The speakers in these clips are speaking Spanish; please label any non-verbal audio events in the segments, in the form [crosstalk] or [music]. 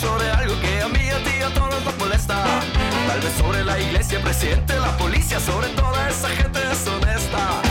sobre algo que a mí a ti a todos nos molesta. Tal vez sobre la iglesia, presidente, la policía, sobre toda esa gente deshonesta.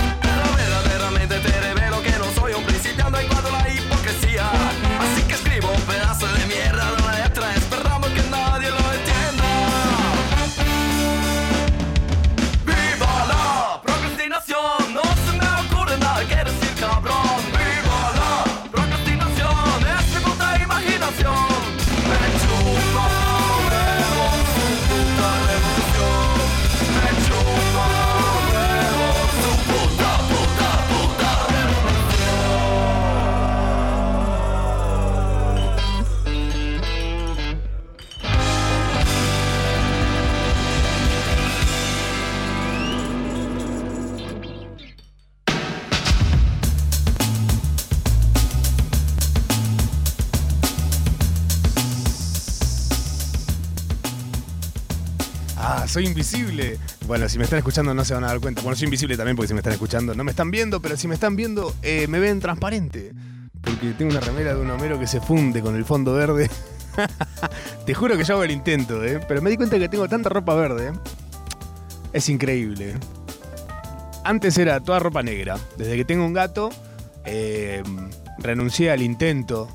Soy invisible. Bueno, si me están escuchando no se van a dar cuenta. Bueno, soy invisible también porque si me están escuchando no me están viendo, pero si me están viendo eh, me ven transparente. Porque tengo una remera de un Homero que se funde con el fondo verde. [laughs] Te juro que yo hago el intento, ¿eh? Pero me di cuenta que tengo tanta ropa verde. Es increíble. Antes era toda ropa negra. Desde que tengo un gato, eh, renuncié al intento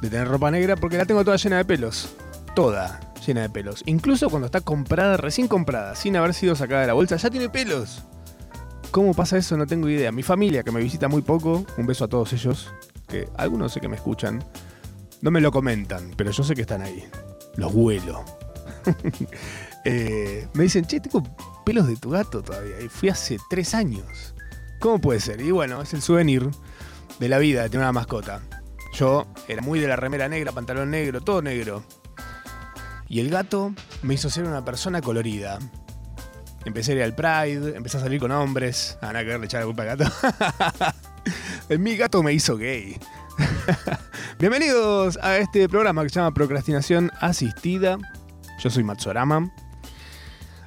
de tener ropa negra porque la tengo toda llena de pelos. Toda llena de pelos. Incluso cuando está comprada, recién comprada, sin haber sido sacada de la bolsa, ya tiene pelos. ¿Cómo pasa eso? No tengo idea. Mi familia, que me visita muy poco, un beso a todos ellos, que algunos sé que me escuchan, no me lo comentan, pero yo sé que están ahí. Los huelo. [laughs] Eh, me dicen, che, tengo pelos de tu gato todavía. Y fui hace tres años. ¿Cómo puede ser? Y bueno, es el souvenir de la vida de tener una mascota. Yo era muy de la remera negra, pantalón negro, todo negro. Y el gato me hizo ser una persona colorida. Empecé a ir al Pride, empecé a salir con hombres. Ah, nada que ver, le echar la culpa al gato. [laughs] Mi gato me hizo gay. [laughs] Bienvenidos a este programa que se llama Procrastinación Asistida. Yo soy Matsorama.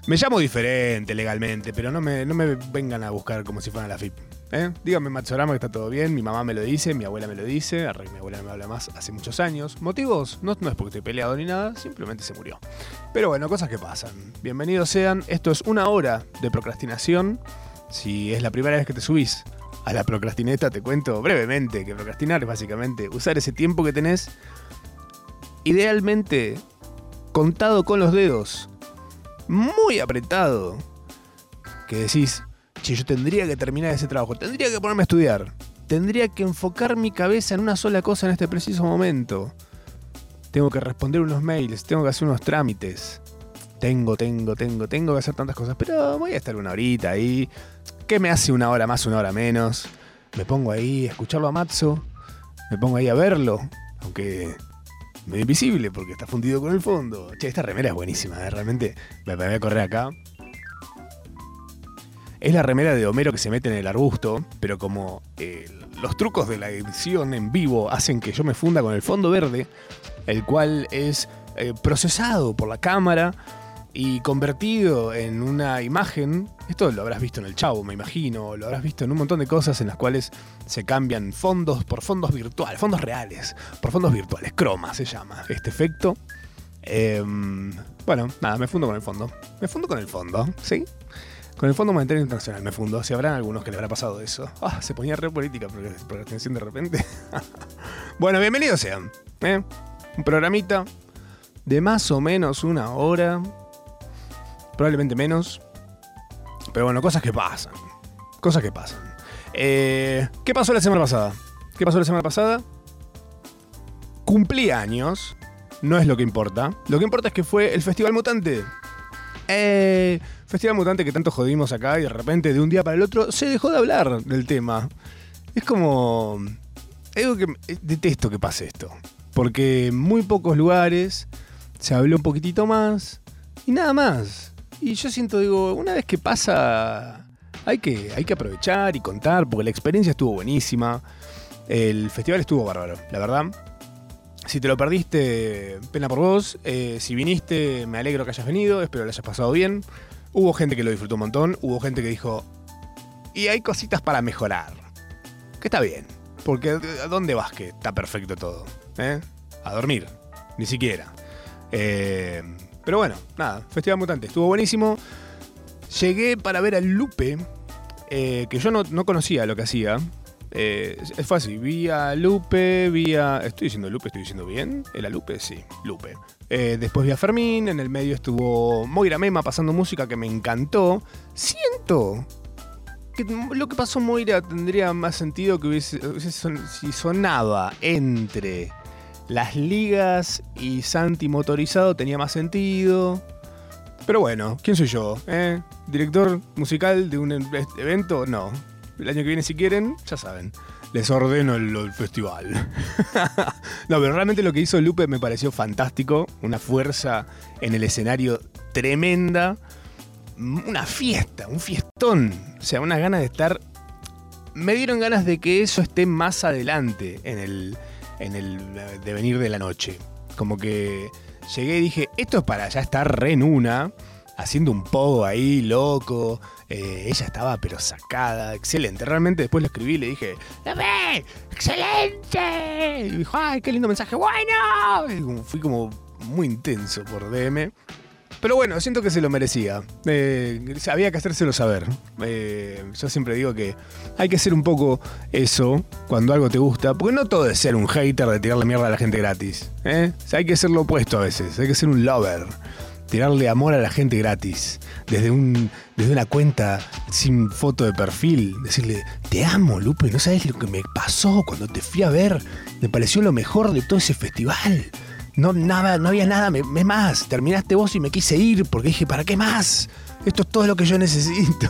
Me llamo diferente legalmente, pero no me, no me vengan a buscar como si fueran la FIP. ¿Eh? Díganme Matsorama que está todo bien, mi mamá me lo dice, mi abuela me lo dice, arre, mi abuela no me habla más hace muchos años. ¿Motivos? No, no es porque estoy peleado ni nada, simplemente se murió. Pero bueno, cosas que pasan. Bienvenidos sean, esto es una hora de procrastinación. Si es la primera vez que te subís a la procrastineta, te cuento brevemente que procrastinar es básicamente usar ese tiempo que tenés, idealmente contado con los dedos, muy apretado, que decís, che, yo tendría que terminar ese trabajo, tendría que ponerme a estudiar, tendría que enfocar mi cabeza en una sola cosa en este preciso momento. Tengo que responder unos mails, tengo que hacer unos trámites. Tengo, tengo, tengo, tengo que hacer tantas cosas, pero voy a estar una horita ahí. ¿Qué me hace una hora más, una hora menos? Me pongo ahí a escucharlo a Matzo, me pongo ahí a verlo, aunque medio invisible porque está fundido con el fondo. Che, esta remera es buenísima, ¿eh? realmente me voy a correr acá. Es la remera de Homero que se mete en el arbusto, pero como eh, los trucos de la edición en vivo hacen que yo me funda con el fondo verde, el cual es eh, procesado por la cámara y convertido en una imagen. Esto lo habrás visto en el Chavo, me imagino, lo habrás visto en un montón de cosas en las cuales se cambian fondos por fondos virtuales, fondos reales, por fondos virtuales. Croma se llama este efecto. Em, bueno, nada, me fundo con el fondo. Me fundo con el fondo, ¿sí? Con el Fondo Monetario Internacional me fundo. Si habrán algunos que les habrá pasado eso. Ah, se ponía re política atención de repente. [laughs] bueno, bienvenidos sean. ¿eh? Un programita de más o menos una hora. Probablemente menos. Pero bueno, cosas que pasan. Cosas que pasan. Eh, ¿Qué pasó la semana pasada? ¿Qué pasó la semana pasada? Cumplí años. No es lo que importa. Lo que importa es que fue el Festival Mutante. Eh, Festival Mutante que tanto jodimos acá y de repente de un día para el otro se dejó de hablar del tema. Es como... Algo que eh, detesto que pase esto. Porque en muy pocos lugares se habló un poquitito más y nada más. Y yo siento, digo, una vez que pasa, hay que, hay que aprovechar y contar, porque la experiencia estuvo buenísima. El festival estuvo bárbaro, la verdad. Si te lo perdiste, pena por vos. Eh, si viniste, me alegro que hayas venido, espero lo hayas pasado bien. Hubo gente que lo disfrutó un montón, hubo gente que dijo, y hay cositas para mejorar. Que está bien, porque ¿a dónde vas que está perfecto todo? ¿Eh? A dormir. ni siquiera. Eh, pero bueno, nada, Festival Mutante, estuvo buenísimo. Llegué para ver al Lupe, eh, que yo no conocía lo que hacía. Eh, fácil, vi a Lupe, vi a... ¿Estoy diciendo Lupe? ¿Estoy diciendo bien? ¿Era Lupe? Sí, Lupe. Eh, después vi a Fermín, en el medio estuvo Moira Mema pasando música que me encantó. Siento que lo que pasó Moira tendría más sentido que hubiese, si sonaba entre las ligas y Santi motorizado tenía más sentido. Pero bueno, ¿quién soy yo? eh? ¿Director musical de un e- evento? No. El año que viene, si quieren, ya saben. Les ordeno el, festival. [laughs] no, pero realmente lo que hizo Lupe me pareció fantástico. Una fuerza en el escenario tremenda. Una fiesta, un fiestón. O sea, unas ganas de estar. Me dieron ganas de que eso esté más adelante en el, en el devenir de la noche. Como que llegué y dije, esto es para ya estar re en una, haciendo un pogo ahí, loco. Eh, ella estaba pero sacada, excelente. Realmente después le escribí y le dije, ¡La ve! ¡Excelente! Y dijo, ¡ay, qué lindo mensaje! ¡Bueno! Fui como muy intenso por DM. Pero bueno, siento que se lo merecía. Eh, había que hacérselo saber. Eh, yo siempre digo que hay que ser un poco eso cuando algo te gusta. Porque no todo es ser un hater de tirarle mierda a la gente gratis. ¿eh? Hay que ser lo opuesto a veces. Hay que ser un lover. Tirarle amor a la gente gratis. Desde, un, desde una cuenta sin foto de perfil. Decirle, te amo, Lupe. No sabes lo que me pasó cuando te fui a ver. Me pareció lo mejor de todo ese festival. No, nada, no había nada me- me más. Terminaste vos y me quise ir porque dije, ¿para qué más? Esto es todo lo que yo necesito.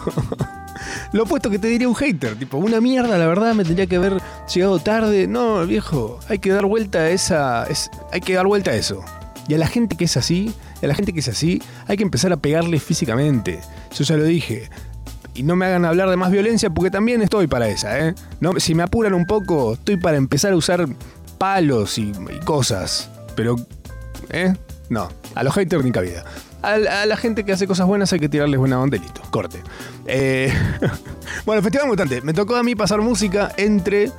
[laughs] lo opuesto que te diría un hater, tipo, una mierda, la verdad, me tendría que haber llegado tarde. No, viejo, hay que dar vuelta a esa. es- hay que dar vuelta a eso. Y a la gente que es así, a la gente que es así, hay que empezar a pegarle físicamente. Yo ya lo dije. Y no me hagan hablar de más violencia porque también estoy para esa, ¿eh? No, si me apuran un poco, estoy para empezar a usar palos y, cosas. Pero, ¿eh? No, a los haters ni cabida. A, la gente que hace cosas buenas hay que tirarles buena onda corte. Eh, [laughs] bueno, Festival Mutante. Me tocó a mí pasar música entre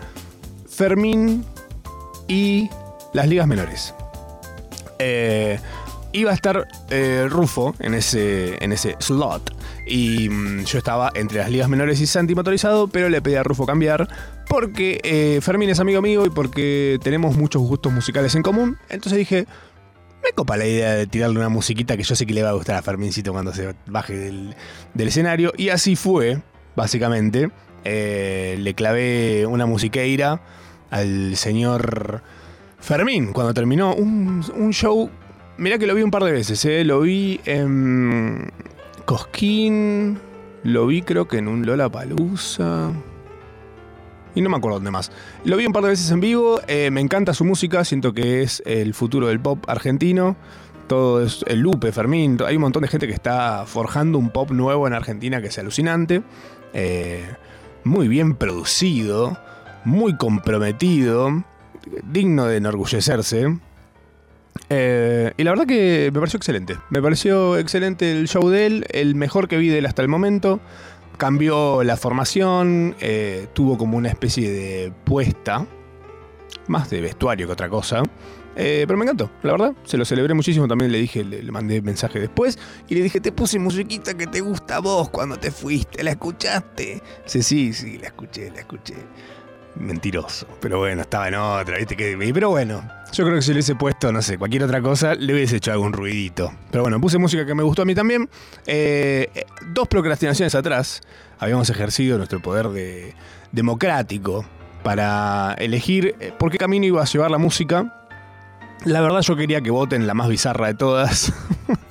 Fermín y las ligas menores. Eh, iba a estar eh, Rufo en ese, en ese slot. Y mm, yo estaba entre las ligas menores y Santi motorizado, pero le pedí a Rufo cambiar porque eh, Fermín es amigo mío y porque tenemos muchos gustos musicales en común. Entonces dije, me copa la idea de tirarle una musiquita que yo sé que le va a gustar a Fermincito cuando se baje del, escenario. Y así fue, básicamente. Eh, le clavé una musiqueira al señor Fermín cuando terminó un, un show. Mirá que lo vi un par de veces, ¿eh? lo vi en Cosquín, lo vi creo que en un Lola Palusa. Y no me acuerdo dónde más. Lo vi un par de veces en vivo, eh, me encanta su música, siento que es el futuro del pop argentino. Todo es el Lupe, Fermín, hay un montón de gente que está forjando un pop nuevo en Argentina que es alucinante. Eh, muy bien producido, muy comprometido, digno de enorgullecerse. Eh, y la verdad que me pareció excelente. Me pareció excelente el show de él, el mejor que vi de él hasta el momento. Cambió la formación, eh, tuvo como una especie de puesta, más de vestuario que otra cosa. Eh, pero me encantó, la verdad. Se lo celebré muchísimo. También le dije, le, le mandé mensaje después. Y le dije, te puse musiquita que te gusta a vos cuando te fuiste. ¿La escuchaste? Dice, sí, sí, la escuché, la escuché. Mentiroso. Pero bueno, estaba en otra, ¿viste? Que, pero bueno, yo creo que si le hubiese puesto, no sé, cualquier otra cosa, le hubiese hecho algún ruidito. Pero bueno, puse música que me gustó a mí también. Eh, eh, dos procrastinaciones atrás, habíamos ejercido nuestro poder de, democrático para elegir eh, por qué camino iba a llevar la música. La verdad yo quería que voten la más bizarra de todas.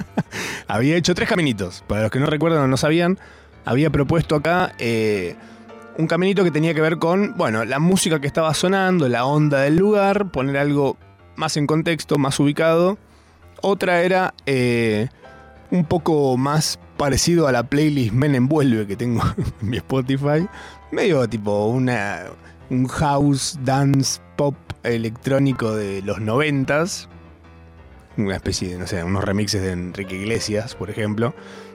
[laughs] había hecho tres caminitos. Para los que no recuerdan o no sabían, había propuesto acá un caminito que tenía que ver con, bueno, la música que estaba sonando, la onda del lugar, poner algo más en contexto, más ubicado. Otra era eh, un poco más parecido a la playlist Men Envuelve que tengo [laughs] en mi Spotify. Medio tipo una, un house, dance, pop electrónico de los noventas. Una especie de, no sé, unos remixes de Enrique Iglesias, por ejemplo.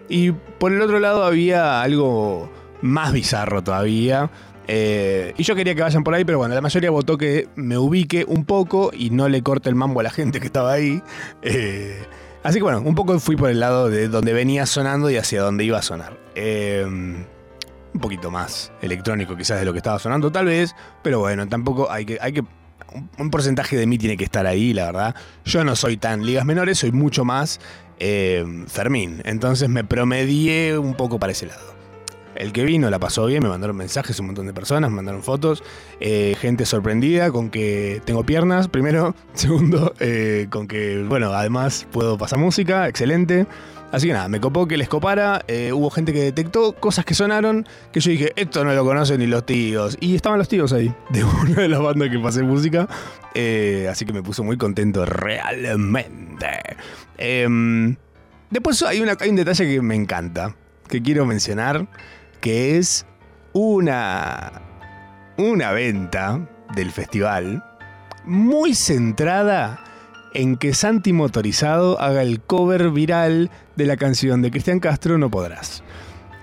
Y por el otro lado había algo más bizarro todavía. Eh, y yo quería que vayan por ahí, pero bueno, la mayoría votó que me ubique un poco y no le corte el mambo a la gente que estaba ahí. Eh, así que bueno, un poco fui por el lado de donde venía sonando y hacia donde iba a sonar. Eh, un poquito más electrónico quizás de lo que estaba sonando tal vez, pero bueno, tampoco hay que... Hay que un porcentaje de mí tiene que estar ahí, la verdad. Yo no soy tan ligas menores, soy mucho más Fermín. Entonces me promedié un poco para ese lado. El que vino la pasó bien, me mandaron mensajes un montón de personas, me mandaron fotos, eh, gente sorprendida con que tengo piernas, primero, [laughs] segundo, eh, con que, bueno, además puedo pasar música, excelente. Así que nada, me copó que les copara, eh, hubo gente que detectó cosas que sonaron, que yo dije, esto no lo conocen ni los tíos. Y estaban los tíos ahí, [laughs] de una de las bandas que pasé música. así que me puso muy contento realmente. Em, después hay, un detalle que me encanta, que quiero mencionar que es una, una venta del festival muy centrada en que Santi Motorizado haga el cover viral de la canción de Cristian Castro No Podrás.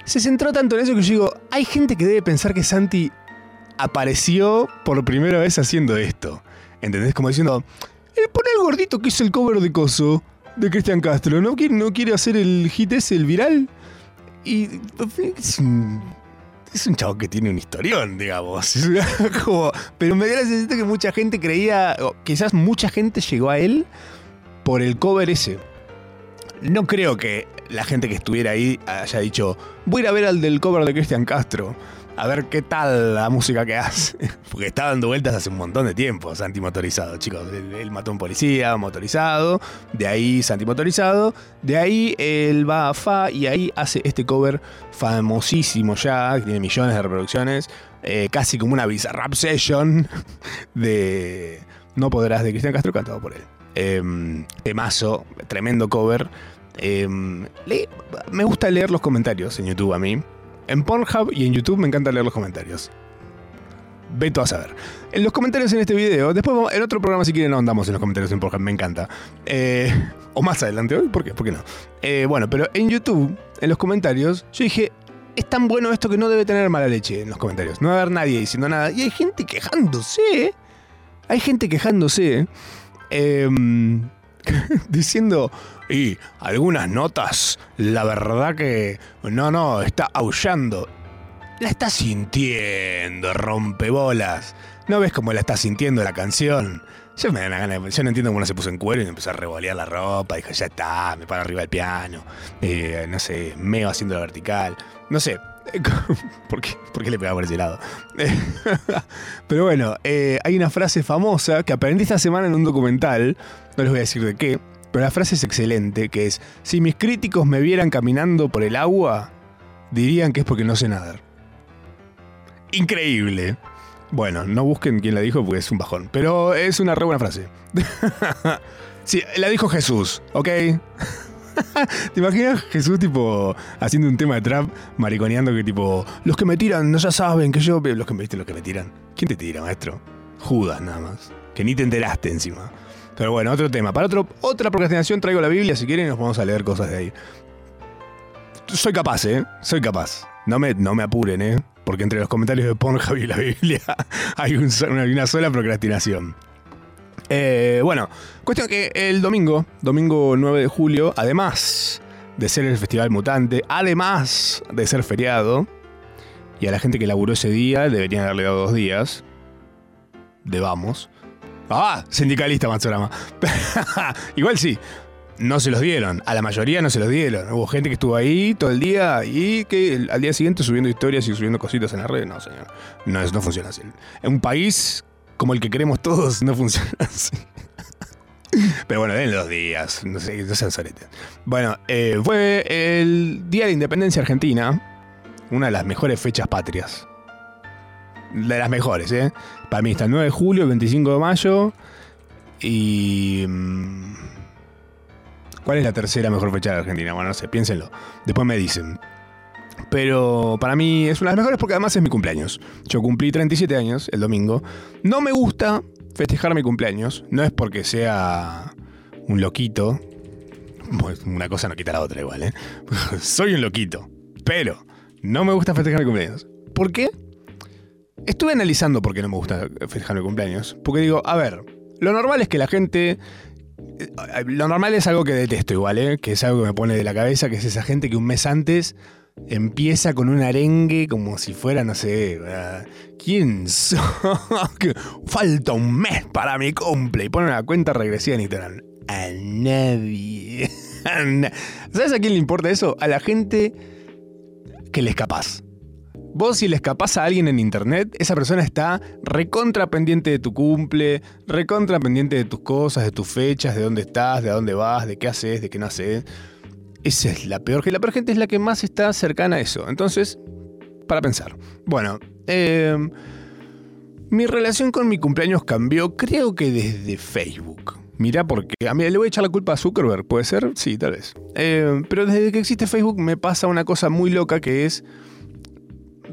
Se centró tanto en eso que yo digo, hay gente que debe pensar que Santi apareció por primera vez haciendo esto. ¿Entendés? Como diciendo, el pone el gordito que es el cover de Coso de Cristian Castro, ¿no no quiere hacer el hit ese, el viral? Y es un, es chavo que tiene un historión, digamos. [laughs] pero me dio la sensación que mucha gente creía, quizás mucha gente llegó a él por el cover ese. No creo que la gente que estuviera ahí haya dicho, voy a ir a ver al del cover de Cristian Castro a ver qué tal la música que hace. [laughs] Porque está dando vueltas hace un montón de tiempo, Santi Motorizado, chicos. Él, mató a un policía motorizado, de ahí Santi Motorizado, de ahí él va a Fa y ahí hace este cover famosísimo ya, que tiene millones de reproducciones, eh, casi como una rap session [laughs] de No Podrás de Cristian Castro cantado por él. Eh, temazo, tremendo cover. Em, me gusta leer los comentarios en YouTube a mí. En Pornhub y en YouTube me encanta leer los comentarios. Veto a saber. En los comentarios en este video, después en otro programa si quieren no andamos en los comentarios en Pornhub, me encanta. Eh, o más adelante hoy, ¿por qué? ¿Por qué no? Eh, bueno, pero en YouTube, en los comentarios, yo dije, es tan bueno esto que no debe tener mala leche en los comentarios. No va a haber nadie diciendo nada. Y hay gente quejándose. Hay gente quejándose. Eh, [laughs] diciendo, y algunas notas, la verdad que no, no, está aullando. La está sintiendo, rompebolas. ¿No ves cómo la está sintiendo la canción? Yo me da gana, yo no entiendo cómo no se puso en cuero y empezó a revolear la ropa. Dijo, ya está, me paro arriba del piano. Eh, no sé, meo haciendo la vertical. No sé, [laughs] ¿Por qué? ¿Por qué le pegaba por ese lado? [laughs] Pero bueno, eh, hay una frase famosa que aprendí esta semana en un documental, no les voy a decir de qué, pero la frase es excelente, que es, si mis críticos me vieran caminando por el agua, dirían que es porque no sé nadar. Increíble. Bueno, no busquen quién la dijo porque es un bajón, pero es una re buena frase. [laughs] sí, la dijo Jesús, ¿ok? [laughs] ¿Te imaginas Jesús tipo haciendo un tema de trap, mariconeando que tipo, los que me tiran no ya saben que yo... Los que me los que me tiran. ¿Quién te tira, maestro? Judas nada más. Que ni te enteraste encima. Pero bueno, otro tema. Para otro, otra procrastinación traigo la Biblia, si quieren nos vamos a leer cosas de ahí. Soy capaz, ¿eh? Soy capaz. No me, no me apuren, ¿eh? Porque entre los comentarios de Pornhub y la Biblia [laughs] hay una, sola procrastinación. Eh, bueno, cuestión que el domingo, domingo 9 de julio, además de ser el Festival Mutante, además de ser feriado, y a la gente que laburó ese día deberían haberle dado dos días, de vamos, Ah, sindicalista Matsurama. [laughs] Igual sí, no se los dieron. A la mayoría no se los dieron. Hubo gente que estuvo ahí todo el día y que al día siguiente subiendo historias y subiendo cositas en la red. No, señor. No, no funciona así. En un país como el que queremos todos, no funciona [laughs] así. Pero bueno, den los días. No sé, no sean soletes. Bueno, eh, fue el Día de Independencia Argentina. Una de las mejores fechas patrias de las mejores, ¿eh? Para mí está el 9 de julio, el 25 de mayo. Y. Mm, ¿Cuál es la tercera mejor fecha de Argentina? Bueno, no sé, piénsenlo. Después me dicen. Pero para mí es una de las mejores porque además es mi cumpleaños. Yo cumplí 37 años el domingo. No me gusta festejar mi cumpleaños. No es porque sea un loquito. Pues una cosa no quita la otra igual, ¿eh? [laughs] Soy un loquito. Pero no me gusta festejar mi cumpleaños. ¿Por qué? estuve analizando por qué no me gusta festejar mi cumpleaños. Porque digo, a ver, lo normal es que la gente. eh, Lo normal es algo que detesto igual, ¿eh? que es algo que me pone de la cabeza, que es esa gente que un mes antes empieza con un arengue como si fuera, no sé, ¿quién soy? [laughs] Falta un mes para mi cumple y pone una cuenta regresiva en Instagram. A nadie. [laughs] ¿Sabes a quién le importa eso? A la gente que le escapás. Vos si le escapás a alguien en internet, esa persona está recontra pendiente de tu cumple, recontra pendiente de tus cosas, de tus fechas, de dónde estás, de a dónde vas, de qué haces, de qué no haces. Esa es la peor, que la peor gente es la que más está cercana a eso. Entonces, para pensar. Bueno, eh, mi relación con mi cumpleaños cambió, creo que desde Facebook. Mirá, porque a mí le voy a echar la culpa a Zuckerberg, ¿puede ser? Sí, tal vez. Eh, pero desde que existe Facebook me pasa una cosa muy loca que es...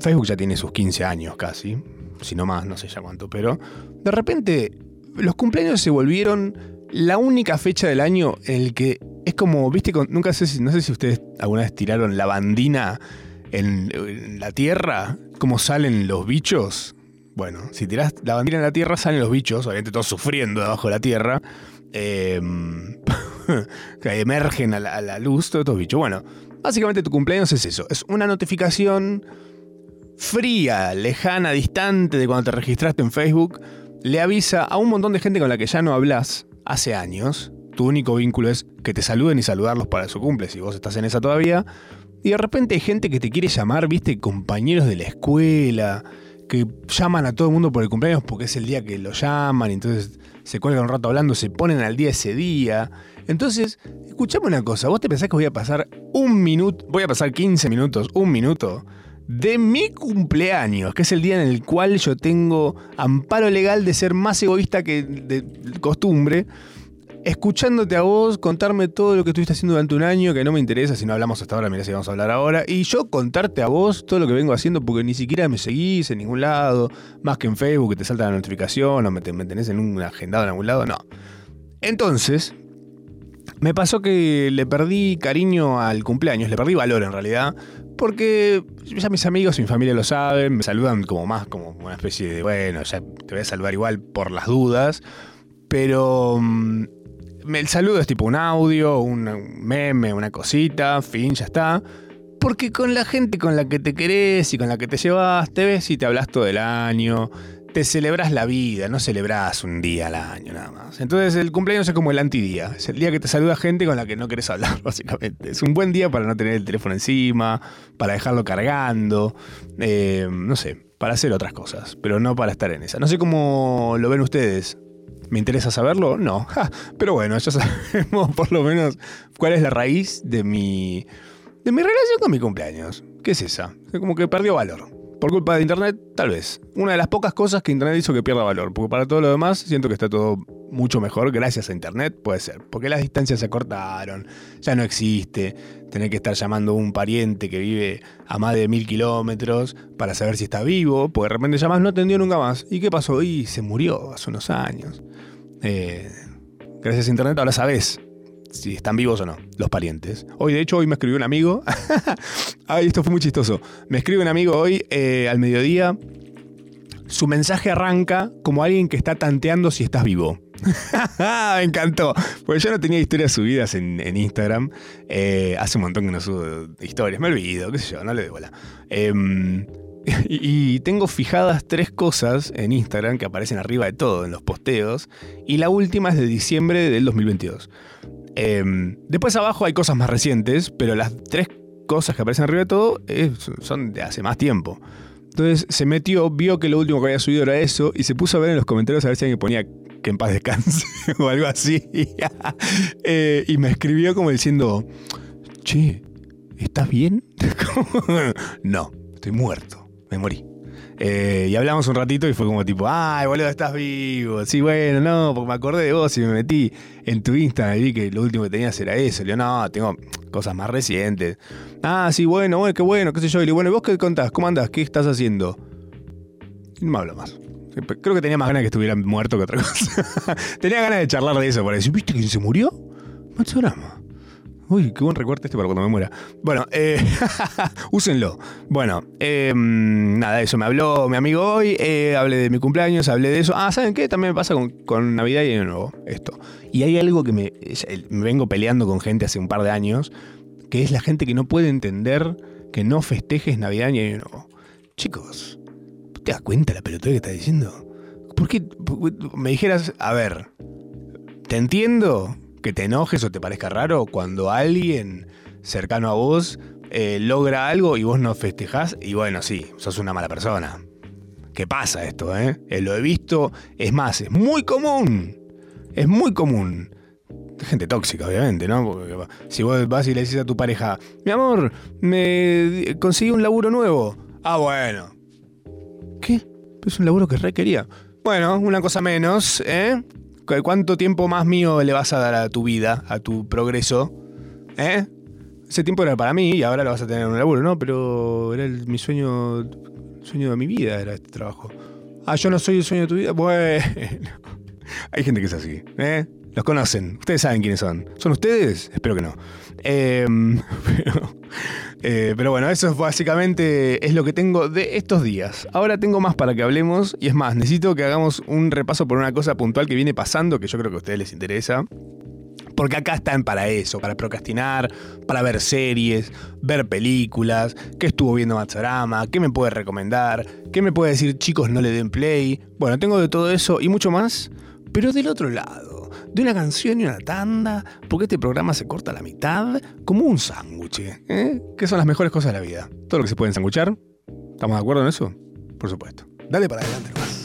Facebook ya tiene sus 15 años casi, si no más, no sé ya cuánto, pero de repente los cumpleaños se volvieron la única fecha del año en el que es como, viste, con- nunca sé si, no sé si ustedes alguna vez tiraron la bandina en, en la tierra, cómo salen los bichos. Bueno, si tirás la bandina en la tierra salen los bichos, obviamente todos sufriendo debajo de la tierra, eh, [laughs] que emergen a la, a la luz todos estos bichos. Bueno, básicamente tu cumpleaños es eso, es una notificación fría, lejana, distante de cuando te registraste en Facebook, le avisa a un montón de gente con la que ya no hablas hace años. Tu único vínculo es que te saluden y saludarlos para su cumple, si vos estás en esa todavía. Y de repente hay gente que te quiere llamar, viste, compañeros de la escuela, que llaman a todo el mundo por el cumpleaños porque es el día que lo llaman, y entonces se cuelgan un rato hablando, se ponen al día ese día. Entonces, escuchame una cosa, ¿vos te pensás que voy a pasar un minuto, voy a pasar 15 minutos, un minuto, de mi cumpleaños, que es el día en el cual yo tengo amparo legal de ser más egoísta que de costumbre, escuchándote a vos contarme todo lo que estuviste haciendo durante un año, que no me interesa si no hablamos hasta ahora, mirá si vamos a hablar ahora, y yo contarte a vos todo lo que vengo haciendo porque ni siquiera me seguís en ningún lado, más que en Facebook que te salta la notificación o me, te- me tenés en un agendado en algún lado, no. Entonces, me pasó que le perdí cariño al cumpleaños, le perdí valor en realidad, porque ya mis amigos y mi familia lo saben, me saludan como más como una especie de, bueno, ya te voy a saludar igual por las dudas, pero mm, el saludo es tipo un audio, un meme, una cosita, fin, ya está. Porque con la gente con la que te querés y con la que te llevas, te ves y te hablas todo el año, te celebras la vida, no celebrás un día al año nada más. Entonces el cumpleaños es como el antidía, es el día que te saluda gente con la que no querés hablar, [laughs] básicamente. Es un buen día para no tener el teléfono encima, para dejarlo cargando, eh, no sé, para hacer otras cosas, pero no para estar en esa. No sé cómo lo ven ustedes. ¿Me interesa saberlo? No. [laughs] Pero bueno, ya [laughs] sabemos por lo menos cuál es la raíz de mi, de mi relación con mi cumpleaños. ¿Qué es esa? Como que perdió valor. Por culpa de Internet, tal vez. Una de las pocas cosas que Internet hizo que pierda valor. Porque para todo lo demás siento que está todo mucho mejor gracias a Internet. Puede ser. Porque las distancias se acortaron. Ya no existe tener que estar llamando a un pariente que vive a más de mil kilómetros para saber si está vivo. Porque de repente llamas, no atendió nunca más. ¿Y qué pasó? Y se murió hace unos años. Eh, gracias a Internet ahora sabes si están vivos o no, los parientes. Hoy, de hecho, hoy me escribió un amigo. [laughs] Ay, esto fue muy chistoso. Me escribe un amigo hoy eh, al mediodía. Su mensaje arranca como alguien que está tanteando si estás vivo. [laughs] me encantó. Porque yo no tenía historias subidas en, Instagram. Eh, hace un montón que no subo historias. Me olvido, qué sé yo, no le doy bola. Em, [laughs] y, y tengo fijadas tres cosas en Instagram que aparecen arriba de todo en los posteos. Y la última es de diciembre del 2022. Em, después abajo hay cosas más recientes, pero las tres cosas que aparecen arriba de todo es- son de hace más tiempo. Entonces se metió, vio que lo último que había subido era eso y se puso a ver en los comentarios a ver si alguien ponía que en paz descanse [laughs] o algo así. [laughs] Eh, y me escribió como diciendo, che, ¿estás bien? [laughs] no, estoy muerto, me morí. Eh, y hablamos un ratito y fue como tipo, ay, boludo, estás vivo. Sí, bueno, no, porque me acordé de vos y me metí en tu Instagram y vi que lo último que tenías era eso. Le digo, no, tengo cosas más recientes. Ah, sí, bueno, bueno, qué bueno, qué sé yo. Y le digo, bueno, ¿y vos qué contás? ¿Cómo andás? ¿Qué estás haciendo? Y no me hablo más. Creo que tenía más ganas de que estuviera muerto que otra [laughs] cosa. tenía ganas de charlar de eso, para decir, ¿viste quién se murió? Matsurama. Uy, qué buen recorte este para cuando me muera. Bueno, eh, [laughs] úsenlo. Bueno, eh, nada. eso me habló mi amigo hoy, eh, hablé de mi cumpleaños, hablé de eso. Ah, ¿saben qué? También me pasa con, Navidad y Año Nuevo, esto. Y hay algo que me, me vengo peleando con gente hace un par de años, que es la gente que no puede entender que no festejes Navidad ni Año Nuevo. Chicos, ¿te das cuenta la pelotudez que estás diciendo? ¿Por qué me dijeras, a ver, te entiendo que te enojes o te parezca raro cuando alguien cercano a vos eh, logra algo y vos no festejás? Y bueno, sí, sos una mala persona. ¿Qué pasa esto, eh? Eh, Lo he visto, es más, es muy común. Es muy común. Gente tóxica, obviamente, ¿no? Porque si vos vas y le decís a tu pareja, mi amor, me conseguí un laburo nuevo. Ah, bueno. ¿Qué? Es un laburo que re quería. Bueno, una cosa menos, ¿eh? ¿Cu- ¿Cuánto tiempo más mío le vas a dar a tu vida, a tu progreso? ¿Eh? Ese tiempo era para mí y ahora lo vas a tener en un laburo, ¿no? Pero era mi sueño, sueño de mi vida, era este trabajo. Ah, yo no soy el sueño de tu vida. Bueno. [laughs] Hay gente que es así, ¿eh? Los conocen. Ustedes saben quiénes son. ¿Son ustedes? Espero que no. [laughs] Pero, eh, pero bueno, eso es básicamente es lo que tengo de estos días. Ahora tengo más para que hablemos y es más, necesito que hagamos un repaso por una cosa puntual que viene pasando que yo creo que a ustedes les interesa. Porque acá están para eso, para procrastinar, para ver series, ver películas, qué estuvo viendo Matsurama, qué me puede recomendar, qué me puede decir chicos no le den play. Bueno, tengo de todo eso y mucho más, pero del otro lado, de una canción y una tanda, porque este programa se corta a la mitad como un sándwich, ¿eh? Que son las mejores cosas de la vida. Todo lo que se puede ensanguchar. ¿Estamos de acuerdo en eso? Por supuesto. Dale para adelante nomás.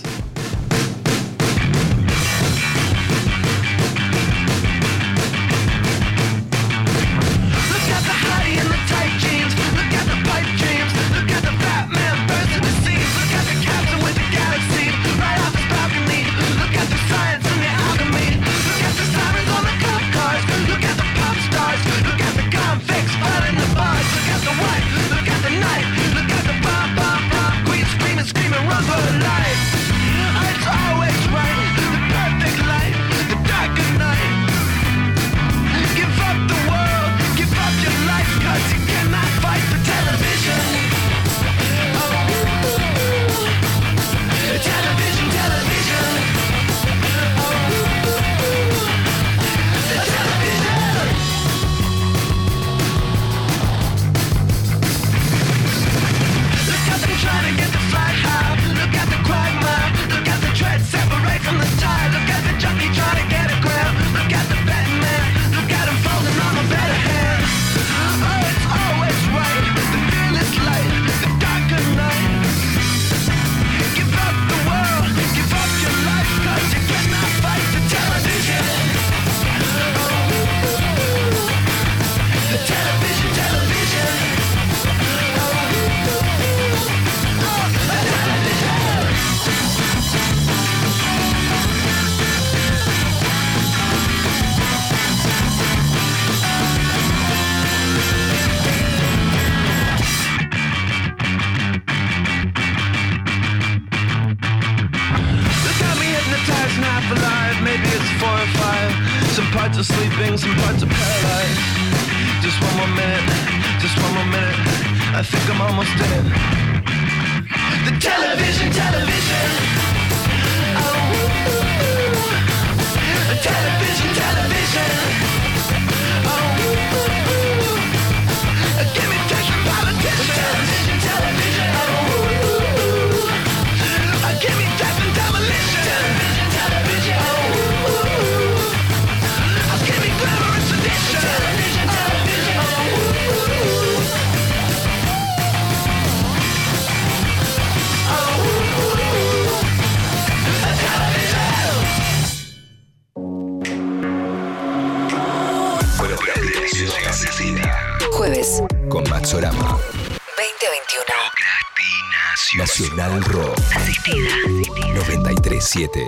937.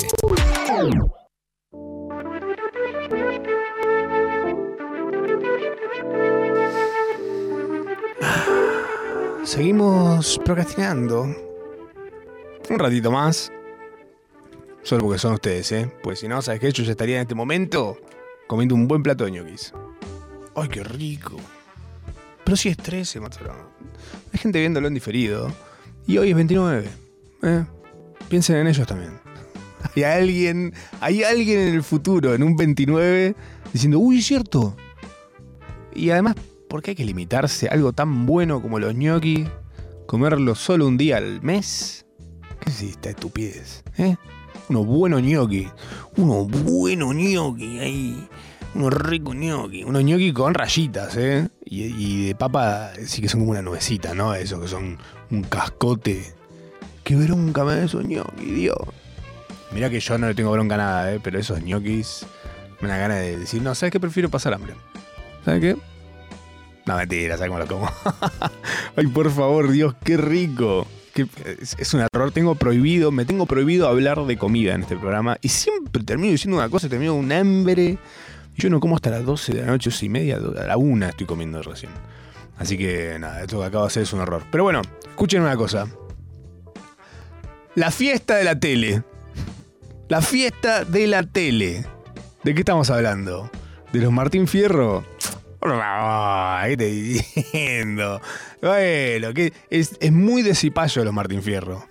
Seguimos procrastinando. Un ratito más. Solo porque son ustedes, ¿eh? Pues si no, ¿sabes qué? Yo ya estaría en este momento comiendo un buen plato de ñoquis. ¡Ay, qué rico! Pero sí es 13, Mazzarama. Hay gente viéndolo en diferido. Y hoy es 29. ¿eh? Piensen en ellos también. [laughs] Hay alguien, hay alguien en el futuro, en un 29, diciendo, uy, es cierto. Y además, ¿por qué hay que limitarse a algo tan bueno como los gnocchi? Comerlo solo un día al mes. ¿Qué es esta estupidez? ¿Eh? Unos buenos gnocchi. Unos buenos gnocchi ahí. Unos ricos gnocchi. Unos gnocchi con rayitas, ¿eh? Y, de papa sí que son como una nubecita, ¿no? Eso que son un cascote. Qué bronca me da esos gnocchi, Dios. Mirá que yo no le tengo bronca a nada, ¿eh? Pero esos ñoquis me da ganas de decir, no, ¿sabes qué? Prefiero pasar hambre. ¿Sabes qué? No, mentira, ¿sabes cómo lo como? [laughs] Ay, por favor, Dios, qué rico. Es, un error, tengo prohibido, me tengo prohibido hablar de comida en este programa. Y siempre termino diciendo una cosa, termino un hambre. Yo no como hasta las 12 de la noche, 8 y media, a la 1 estoy comiendo recién. Así que nada, esto que acabo de hacer es un error. Pero bueno, escuchen una cosa. La fiesta de la tele. La fiesta de la tele. ¿De qué estamos hablando? ¿De los Martín Fierro? ¿qué te diciendo? Bueno, es, es muy de cipayo los Martín Fierro.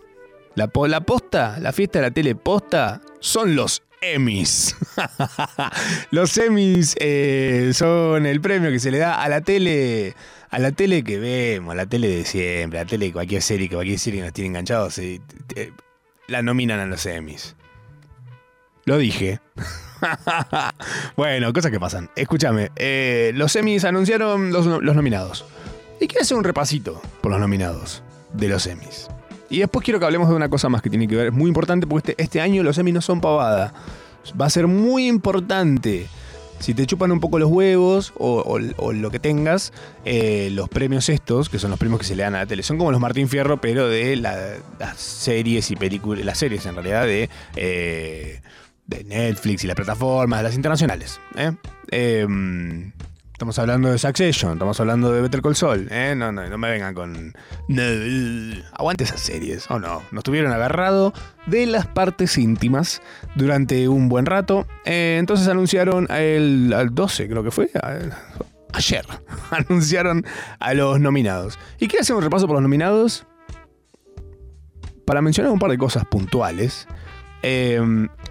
La posta, la fiesta de la tele posta, son los Emmys. [laughs] los Emmys eh, son el premio que se le da a la tele, a la tele que vemos, a la tele de siempre, a la tele de cualquier serie, que cualquier serie que nos tiene enganchados, eh, eh, la nominan a los Emmys. Lo dije. [laughs] bueno, cosas que pasan. Escúchame, eh, los Emmys anunciaron los, los nominados. Y quiero hacer un repasito por los nominados de los Emmys. Y después quiero que hablemos de una cosa más que tiene que ver, es muy importante porque este, este año los Emmys no son pavada. Va a ser muy importante. Si te chupan un poco los huevos o, lo que tengas, eh, los premios estos, que son los premios que se le dan a la tele, son como los Martín Fierro, pero de la- las series y películas, las series en realidad de, eh, de Netflix y las plataformas, las internacionales. ¿eh? Em, Estamos hablando de Succession, estamos hablando de Better Call Saul, ¿eh? No, no, no me vengan con... Aguante esas series, o no. Nos tuvieron agarrado de las partes íntimas durante un buen rato. Eh, entonces anunciaron el, al 12, creo que fue, ayer, [laughs] anunciaron a los nominados. ¿Y quiero hacer un repaso por los nominados? Para mencionar un par de cosas puntuales. Eh,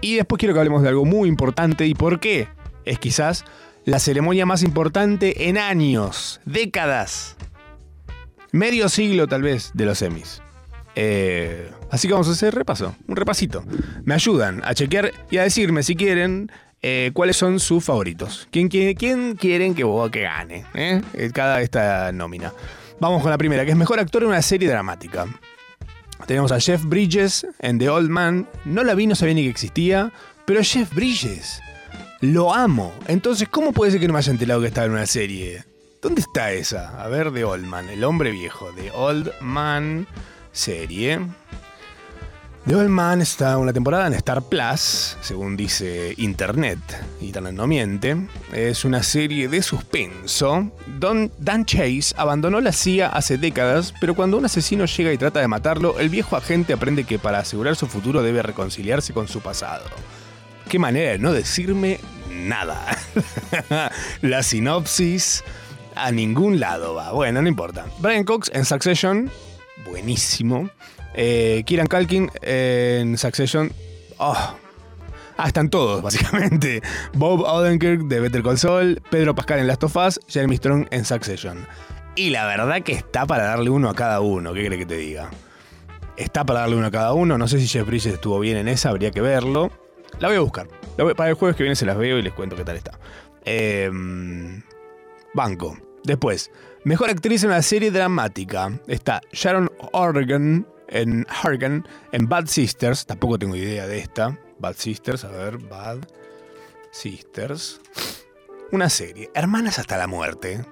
y después quiero que hablemos de algo muy importante y por qué es quizás la ceremonia más importante en años, décadas, medio siglo tal vez de los Emmys. Eh, así que vamos a hacer repaso, un repasito. Me ayudan a chequear y a decirme si quieren eh, cuáles son sus favoritos. ¿Quién, quién, quién quieren que, vos- que gane? eh? Eh, Cada esta nómina. Vamos con la primera, que es mejor actor en una serie dramática. Tenemos a Jeff Bridges en The Old Man. No la vi, no sabía ni que existía. Pero Jeff Bridges, lo amo. Entonces, ¿cómo puede ser que no me haya enterado que estaba en una serie? ¿Dónde está esa? A ver, The Old Man, el hombre viejo. The Old Man serie. The Old Man está una temporada en Star Plus, según dice Internet. Internet no miente. Es una serie de suspenso. Don, Dan Chase abandonó la CIA hace décadas, pero cuando un asesino llega y trata de matarlo, el viejo agente aprende que para asegurar su futuro debe reconciliarse con su pasado. Qué manera de no decirme nada. [laughs] la sinopsis a ningún lado va. Bueno, no importa. Brian Cox en Succession, buenísimo. Eh, Kieran Culkin en Succession, oh. Ah, están todos, [laughs] básicamente. Bob Odenkirk de Better Call Pedro Pascal en Last of Us, Jeremy Strong en Succession. Y la verdad que está para darle uno a cada uno, ¿qué crees que te diga? Está para darle uno a cada uno, no sé si Jeff Bridges estuvo bien en esa, habría que verlo. La voy a buscar. La para el jueves que viene se las veo y les cuento qué tal está. Em, banco. Después, mejor actriz en una serie dramática. Está Sharon Horgan en Horgan en Bad Sisters. Tampoco tengo idea de esta. Bad Sisters, a ver, Bad Sisters. Una serie. Hermanas hasta la muerte.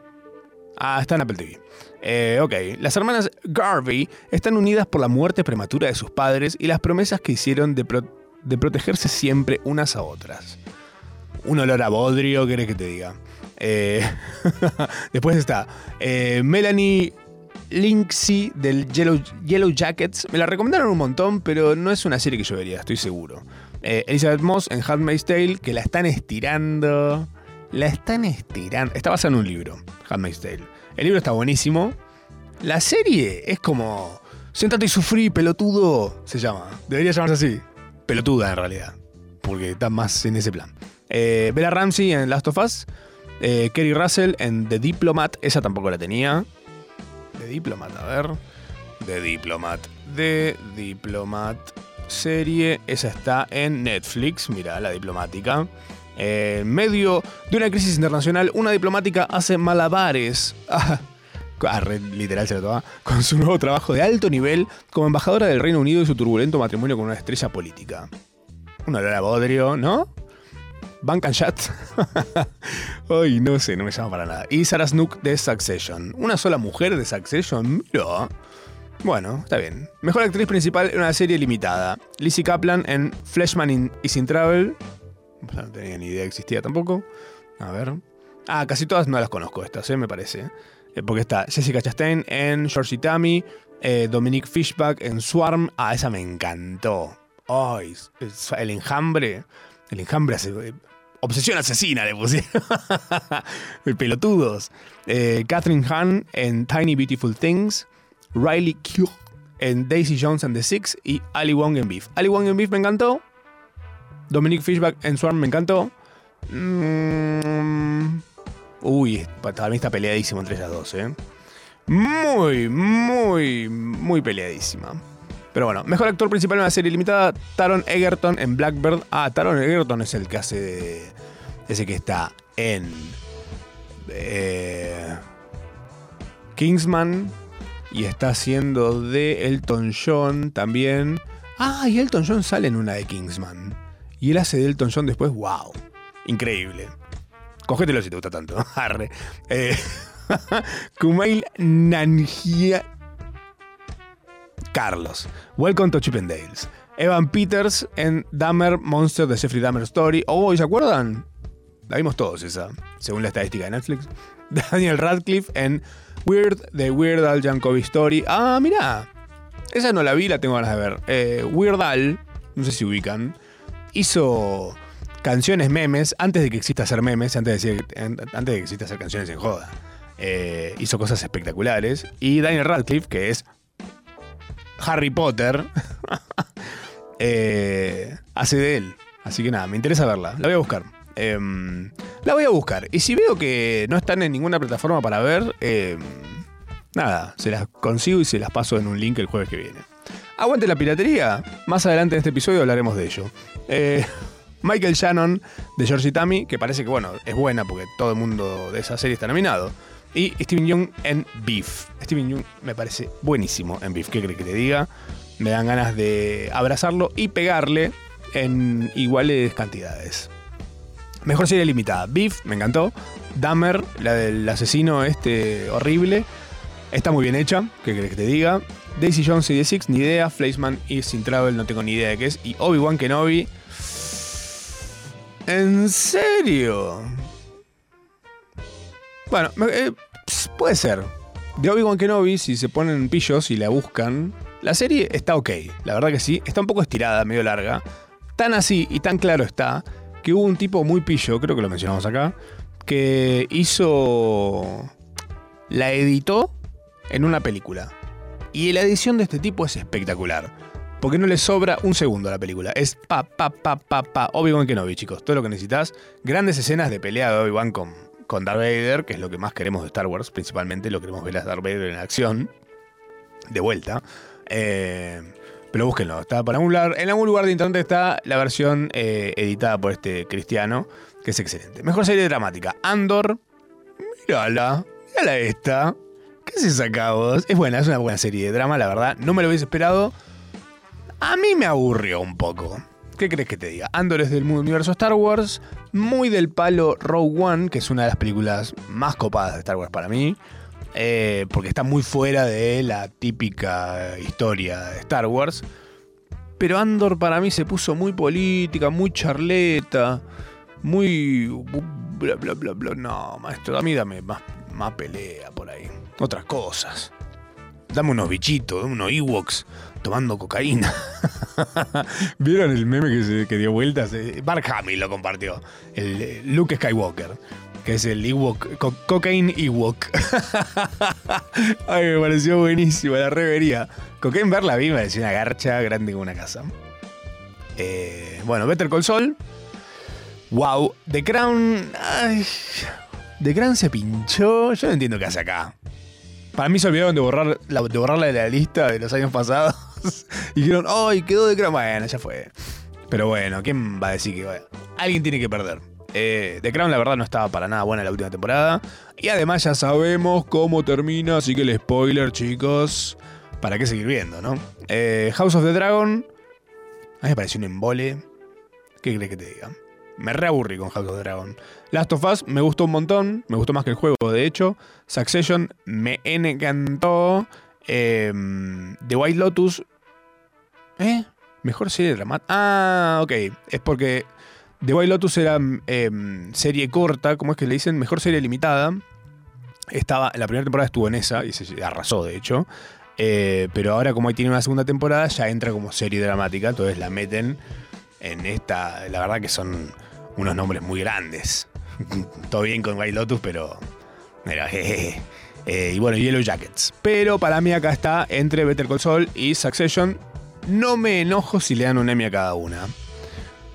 Ah, está en Apple TV. Eh, ok, las hermanas Garvey están unidas por la muerte prematura de sus padres y las promesas que hicieron de, pro- de protegerse siempre unas a otras. Un olor a bodrio, ¿qué querés que te diga? Eh, [laughs] después está eh, Melanie Linksey del Yellow, Yellow Jackets. Me la recomendaron un montón, pero no es una serie que yo vería, estoy seguro. Eh, Elizabeth Moss en Handmaid's Tale, que la están estirando. La están estirando. Está basada en un libro, Handmaid's Tale. El libro está buenísimo. La serie es como. Sentate y sufrí, pelotudo. Se llama. Debería llamarse así. Pelotuda en realidad. Porque está más en ese plan. Eh, Bella Ramsey en Last of Us. Eh, Kerry Russell en The Diplomat. Esa tampoco la tenía. The Diplomat, a ver. The Diplomat. The Diplomat. Serie. Esa está en Netflix. Mira, la diplomática. En medio de una crisis internacional, una diplomática hace malabares. [laughs] Ah, re literal se lo toma. Con su nuevo trabajo de alto nivel como embajadora del Reino Unido y su turbulento matrimonio con una estrella política. Una olor bodrio, ¿no? Bank and Chat. [laughs] Ay, no sé, no me llama para nada. Y Sarah Snook de Succession. Una sola mujer de Succession, mira. Bueno, está bien. Mejor actriz principal en una serie limitada. Lizzie Kaplan en Fleshman in- is in Travel. No tenía ni idea que existía tampoco. A ver. Ah, casi todas no las conozco estas, ¿eh? me parece. Eh, porque está Jessica Chastain en Georgie Tammy, eh, Dominique Fishback en Swarm. Ah, esa me encantó. Ay, el enjambre. El enjambre eh, Obsesión asesina le pusieron. [laughs] Pelotudos. Eh, Catherine Hahn en Tiny Beautiful Things. Riley Keough en Daisy Jones and the Six. Y Ali Wong en Beef. Ali Wong en Beef me encantó. Dominic Fishback en Swarm me encantó. Mm, uy, para está peleadísimo entre ellas dos, ¿eh? Muy, muy, muy peleadísima. Pero bueno, mejor actor principal en una serie limitada, Taron Egerton en Blackbird. Ah, Taron Egerton es el que hace de... Ese que está en... eh, Kingsman. Y está haciendo de Elton John también. Ah, y Elton John sale en una de Kingsman. Y él hace de Elton John después, wow. Increíble. Cógetelo si te gusta tanto. [laughs] Arre. Eh, [laughs] Kumail Nanjia. Carlos. Welcome to Chippendales. Evan Peters en Dahmer Monster de Jeffrey Dahmer Story. Oh, ¿y ¿se acuerdan? La vimos todos esa, según la estadística de Netflix. [laughs] Daniel Radcliffe en Weird de Weird Al Yankovic Story. Ah, mirá. Esa no la vi, la tengo ganas de ver. Eh, Weird Al, no sé si ubican, hizo canciones memes antes de que exista hacer memes, antes de, decir- antes de que exista hacer canciones en joda. Eh, hizo cosas espectaculares. Y Daniel Radcliffe, que es Harry Potter, [laughs] eh, hace de él. Así que nada, me interesa verla. La voy a buscar. Em, la voy a buscar. Y si veo que no están en ninguna plataforma para ver, em, nada, se las consigo y se las paso en un link el jueves que viene. Aguante la piratería. Más adelante en este episodio hablaremos de ello. Eh, [laughs] Michael Shannon de Georgie Tammy, que parece que bueno, es buena porque todo el mundo de esa serie está nominado. Y Steven Young en Beef. Steven Young me parece buenísimo en Beef. ¿Qué crees que te diga? Me dan ganas de abrazarlo y pegarle en iguales cantidades. Mejor serie limitada. Beef, me encantó. Dahmer, la del asesino este horrible. Está muy bien hecha, ¿qué crees que te diga? Daisy Jones y The Six, ni idea. Fleischman y Sin Travel, no tengo ni idea de qué es. Y Obi-Wan Kenobi. ¿En serio? Bueno, eh, puede ser. De Obi-Wan Kenobi, si se ponen pillos y la buscan, la serie está ok. La verdad que sí. Está un poco estirada, medio larga. Tan así y tan claro está que hubo un tipo muy pillo, creo que lo mencionamos acá, que hizo. La editó en una película. Y la edición de este tipo es espectacular. Porque no le sobra un segundo a la película. Es pa, pa, pa, pa, pa. Obi-Wan Kenobi, chicos. Todo lo que necesitas. Grandes escenas de pelea de Obi-Wan con, con Darth Vader, que es lo que más queremos de Star Wars. Principalmente lo queremos ver a Darth Vader en acción. De vuelta. Eh, pero búsquenlo. Está para algún lugar, en algún lugar de internet está la versión eh, editada por este cristiano, que es excelente. Mejor serie dramática. Andor. Mírala. Mírala esta. ¿Qué haces acá vos? Es buena, es una buena serie de drama, la verdad. No me lo hubiese esperado. A mí me aburrió un poco. ¿Qué crees que te diga? Andor es del universo Star Wars, muy del palo Rogue One, que es una de las películas más copadas de Star Wars para mí, eh, porque está muy fuera de la típica historia de Star Wars. Pero Andor para mí se puso muy política, muy charleta, muy... bla bla bla bla. No, maestro, a mí dame más, más pelea por ahí. Otras cosas. Dame unos bichitos, unos Ewoks tomando cocaína. [laughs] ¿Vieron el meme que, se- dio vueltas? Eh, Mark Hamill lo compartió. El eh, Luke Skywalker. Que es el Ewok, co- Cocaine Ewok. [laughs] Ay, me pareció buenísima, la revería. Coquén ver la vi me pareció una garcha grande como una casa. Eh, bueno, Better Call Saul. Wow, The Crown. The Crown se pinchó. Yo no entiendo qué hace acá. Para mí se olvidaron de, borrar la, de borrarla de la lista de los años pasados. [laughs] y dijeron, ¡ay, quedó The Crown! Bueno, ya fue. Pero bueno, ¿quién va a decir que bueno, alguien tiene que perder? Eh, The Crown, la verdad, no estaba para nada buena la última temporada. Y además ya sabemos cómo termina, así que el spoiler, chicos. ¿Para qué seguir viendo, no? Eh, House of the Dragon. A mí me pareció un embole. ¿Qué crees que te diga? Me reaburrí con House of the Dragon. Last of Us me gustó un montón. Me gustó más que el juego, de hecho. Succession me encantó. Eh, The White Lotus. ¿Eh? Mejor serie dramática. Ah, ok. Es porque The White Lotus era eh, serie corta, ¿cómo es que le dicen? Mejor serie limitada. Estaba, la primera temporada estuvo en esa y se arrasó, de hecho. Eh, pero ahora, como ahí tiene una segunda temporada, ya entra como serie dramática. Entonces la meten en esta. La verdad que son unos nombres muy grandes. [laughs] Todo bien con White Lotus, pero. Mira, jejeje. Eh, y bueno, Yellow Jackets. Pero para mí acá está entre Better Call y Succession. No me enojo si le dan un Emmy a cada una.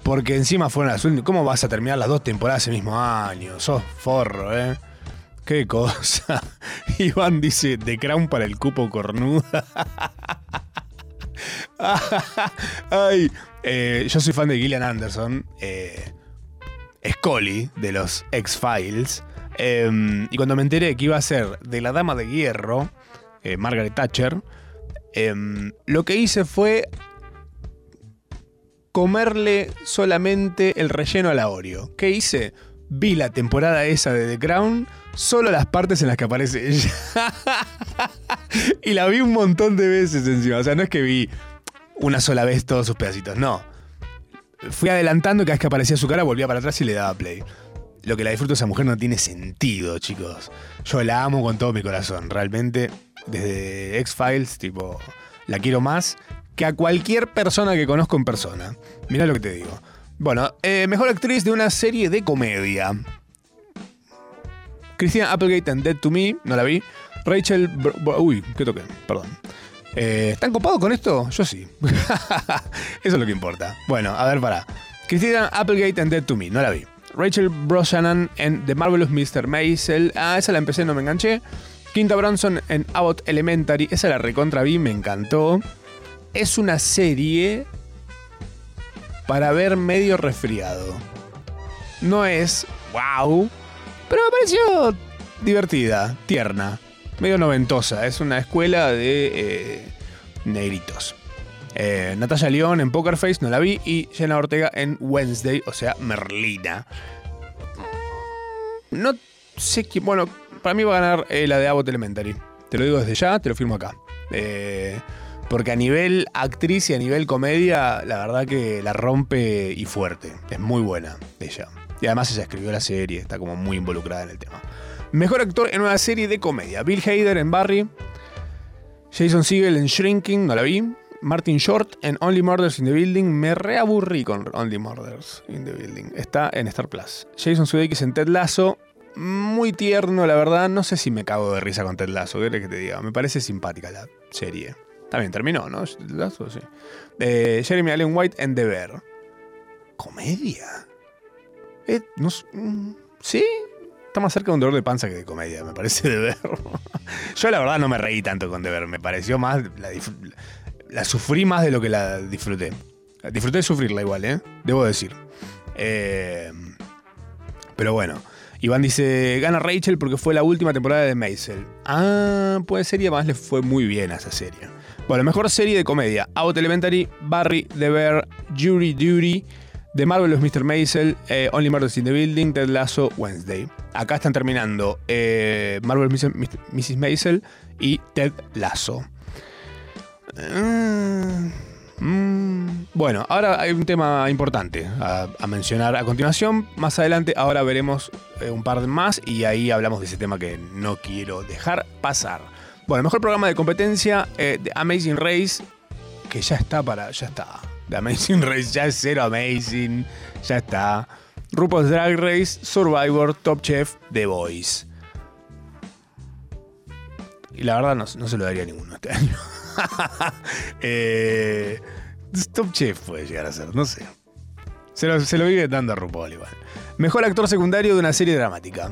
Porque encima fueron las últimas. ¿Cómo vas a terminar las dos temporadas el mismo año? Sos forro, ¿eh? Qué cosa. [laughs] Iván dice, The Crown para el cupo cornuda. [laughs] Ay, eh, yo soy fan de Gillian Anderson. Eh, Scully, de los X-Files. Eh, y cuando me enteré que iba a ser de la Dama de Hierro, eh, Margaret Thatcher, eh, lo que hice fue comerle solamente el relleno a la Oreo. ¿Qué hice? Vi la temporada esa de The Crown, solo las partes en las que aparece ella. [laughs] y la vi un montón de veces encima. O sea, no es que vi una sola vez todos sus pedacitos, no. Fui adelantando cada vez que aparecía su cara volvía para atrás y le daba play. Lo que la disfruto de esa mujer no tiene sentido, chicos. Yo la amo con todo mi corazón. Realmente, desde X-Files, tipo, la quiero más que a cualquier persona que conozco en persona. Mirá lo que te digo. Bueno, eh, mejor actriz de una serie de comedia. Christina Applegate en Dead to Me, no la vi. Rachel. Uy, ¿qué toqué? Perdón. Eh, ¿Están copados con esto? Yo sí. [laughs] Eso es lo que importa. Bueno, a ver, para. Christina Applegate en Dead to Me, no la vi. Rachel Brosnahan en The Marvelous Mr. Maisel. Ah, esa la empecé, no me enganché. Quinta Bronson en Abbott Elementary. Esa la recontra vi, me encantó. Es una serie para ver medio resfriado. No es wow, pero me pareció divertida, tierna, medio noventosa. Es una escuela de eh, negritos. Eh, Natalia León en Poker Face, no la vi. Y Jenna Ortega en Wednesday, o sea, Merlina. Mm, No sé quién. Bueno, para mí va a ganar eh, la de Abbott Elementary. Te lo digo desde ya, te lo firmo acá. Eh, porque a nivel actriz y a nivel comedia, la verdad que la rompe y fuerte. Es muy buena ella. Y además ella escribió la serie, está como muy involucrada en el tema. Mejor actor en una serie de comedia. Bill Hader en Barry. Jason Segel en Shrinking, no la vi. Martin Short en Only Murders in the Building. Me reaburrí con Only Murders in the Building. Está en Star Plus. Jason Sudeikis en Ted Lasso. Muy tierno, la verdad. No sé si me cago de risa con Ted Lasso. ¿Qué que te diga? Me parece simpática la serie. También terminó, ¿no? Ted Lasso, sí. Eh, Jeremy Allen White en The. ¿Comedia? Eh, no mm, ¿Sí? Está más cerca de un dolor de panza que de comedia, me parece [laughs] de ver. Yo la verdad no me reí tanto con de ver, me pareció más. La sufrí más de lo que la disfruté. Disfruté de sufrirla igual, ¿eh? Debo decir. Eh, pero bueno. Iván dice, gana Rachel porque fue la última temporada de Maisel. Ah, puede ser y además le fue muy bien a esa serie. Bueno, mejor serie de comedia. Out Elementary, Barry, The Bear, Jury Duty, The Marvelous Mr. Maisel, eh, Only Murders in the Building, Ted Lasso, Wednesday. Acá están terminando eh, Marvelous Mr. Mrs. Maisel y Ted Lasso. Mm, mm, bueno, ahora hay un tema importante a, mencionar a continuación. Más adelante, ahora veremos eh, un par más y ahí hablamos de ese tema que no quiero dejar pasar. Bueno, mejor programa de competencia, eh, The Amazing Race, que ya está para. Ya está. The Amazing [laughs] Race ya es cero Amazing. Ya está. RuPaul's Drag Race, Survivor, Top Chef, The Voice. Y la verdad no, no se lo daría a ninguno este año. [laughs] [laughs] eh, Top Chef puede llegar a ser, no sé. Se lo, vive dando a RuPaul igual. Mejor actor secundario de una serie dramática.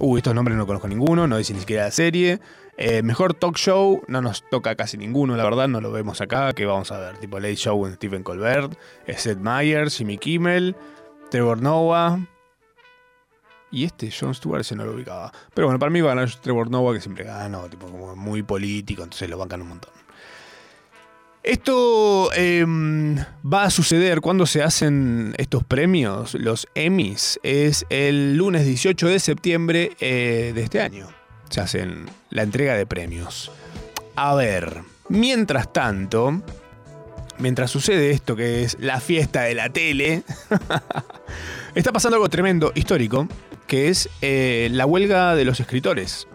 Uy, estos nombres no conozco ninguno, no dice ni siquiera la serie. Eh, mejor talk show, no nos toca casi ninguno, la verdad, no lo vemos acá. que vamos a ver? Tipo Late Show en Stephen Colbert, eh, Seth Meyers, Jimmy Kimmel, Trevor Noah. Y este, Jon Stewart, se no lo ubicaba. Pero bueno, para mí va a Trevor Noah, que siempre gana, tipo como muy político, entonces lo bancan un montón. Esto em, va a suceder cuando se hacen estos premios, los Emmys, es el lunes 18 de septiembre eh, de este año. Se hacen la entrega de premios. A ver, mientras tanto, mientras sucede esto que es la fiesta de la tele, [laughs] está pasando algo tremendo, histórico, que es eh, la huelga de los escritores.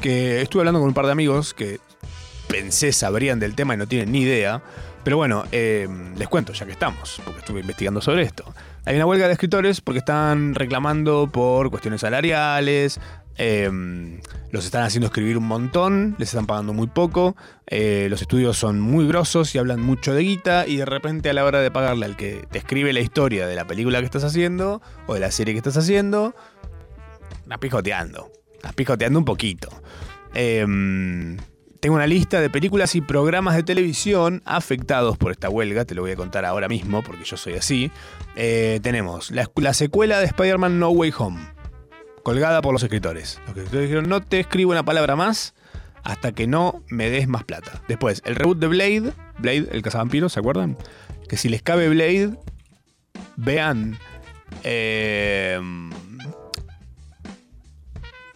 Que estuve hablando con un par de amigos que pensé sabrían del tema y no tienen ni idea. Pero bueno, eh, les cuento ya que estamos, porque estuve investigando sobre esto. Hay una huelga de escritores porque están reclamando por cuestiones salariales, eh, los están haciendo escribir un montón, les están pagando muy poco, eh, los estudios son muy grosos y hablan mucho de guita y de repente a la hora de pagarle al que te escribe la historia de la película que estás haciendo o de la serie que estás haciendo, estás pijoteando, estás pijoteando un poquito. Em, tengo una lista de películas y programas de televisión afectados por esta huelga, te lo voy a contar ahora mismo porque yo soy así. Eh, tenemos la, la secuela de Spider-Man No Way Home, colgada por los escritores. Los escritores dijeron, no te escribo una palabra más hasta que no me des más plata. Después, el reboot de Blade, Blade, el cazavampiro, ¿se acuerdan? Que si les cabe Blade, vean... eh,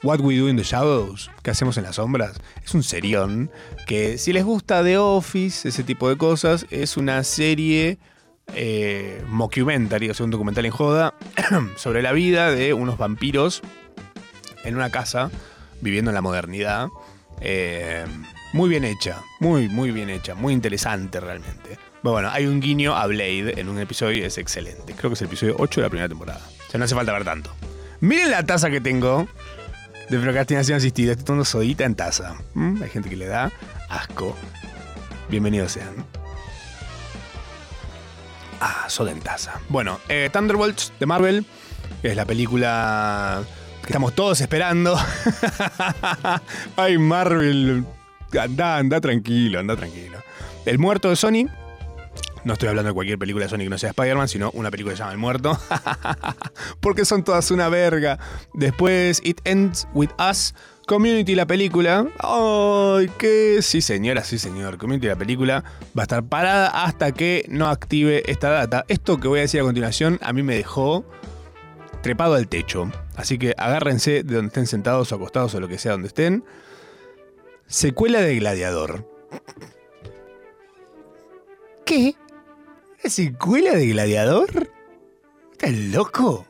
What We Do in the Shadows, que hacemos en las sombras, es un serión que si les gusta The Office, ese tipo de cosas, es una serie eh, mockumentary, o sea, un documental en joda, [clears throat] sobre la vida de unos vampiros en una casa, viviendo en la modernidad. Eh, muy bien hecha, muy, muy bien hecha, muy interesante realmente. Pero bueno, hay un guiño a Blade en un episodio y es excelente. Creo que es el episodio 8 de la primera temporada. O sea, no hace falta ver tanto. Miren la taza que tengo de procrastinación asistida. Estoy tomando sodita en taza. ¿Mm? Hay gente que le da asco. Bienvenidos sean. Ah, soda en taza. Bueno, eh, Thunderbolts de Marvel, es la película que estamos todos esperando. [laughs] Ay, Marvel. Anda, anda tranquilo, anda tranquilo. El muerto de Sony. No estoy hablando de cualquier película de Sony que no sea Spider-Man, sino una película que se llama El Muerto. [laughs] Porque son todas una verga. Después, It Ends With Us. Community, la película. ¡Ay, qué! Sí, señora, sí, señor. Community, la película va a estar parada hasta que no active esta data. Esto que voy a decir a continuación a mí me dejó trepado al techo. Así que agárrense de donde estén sentados o acostados o lo que sea donde estén. Secuela de Gladiador. ¿Qué? ¿Una secuela de Gladiador? ¿Estás loco?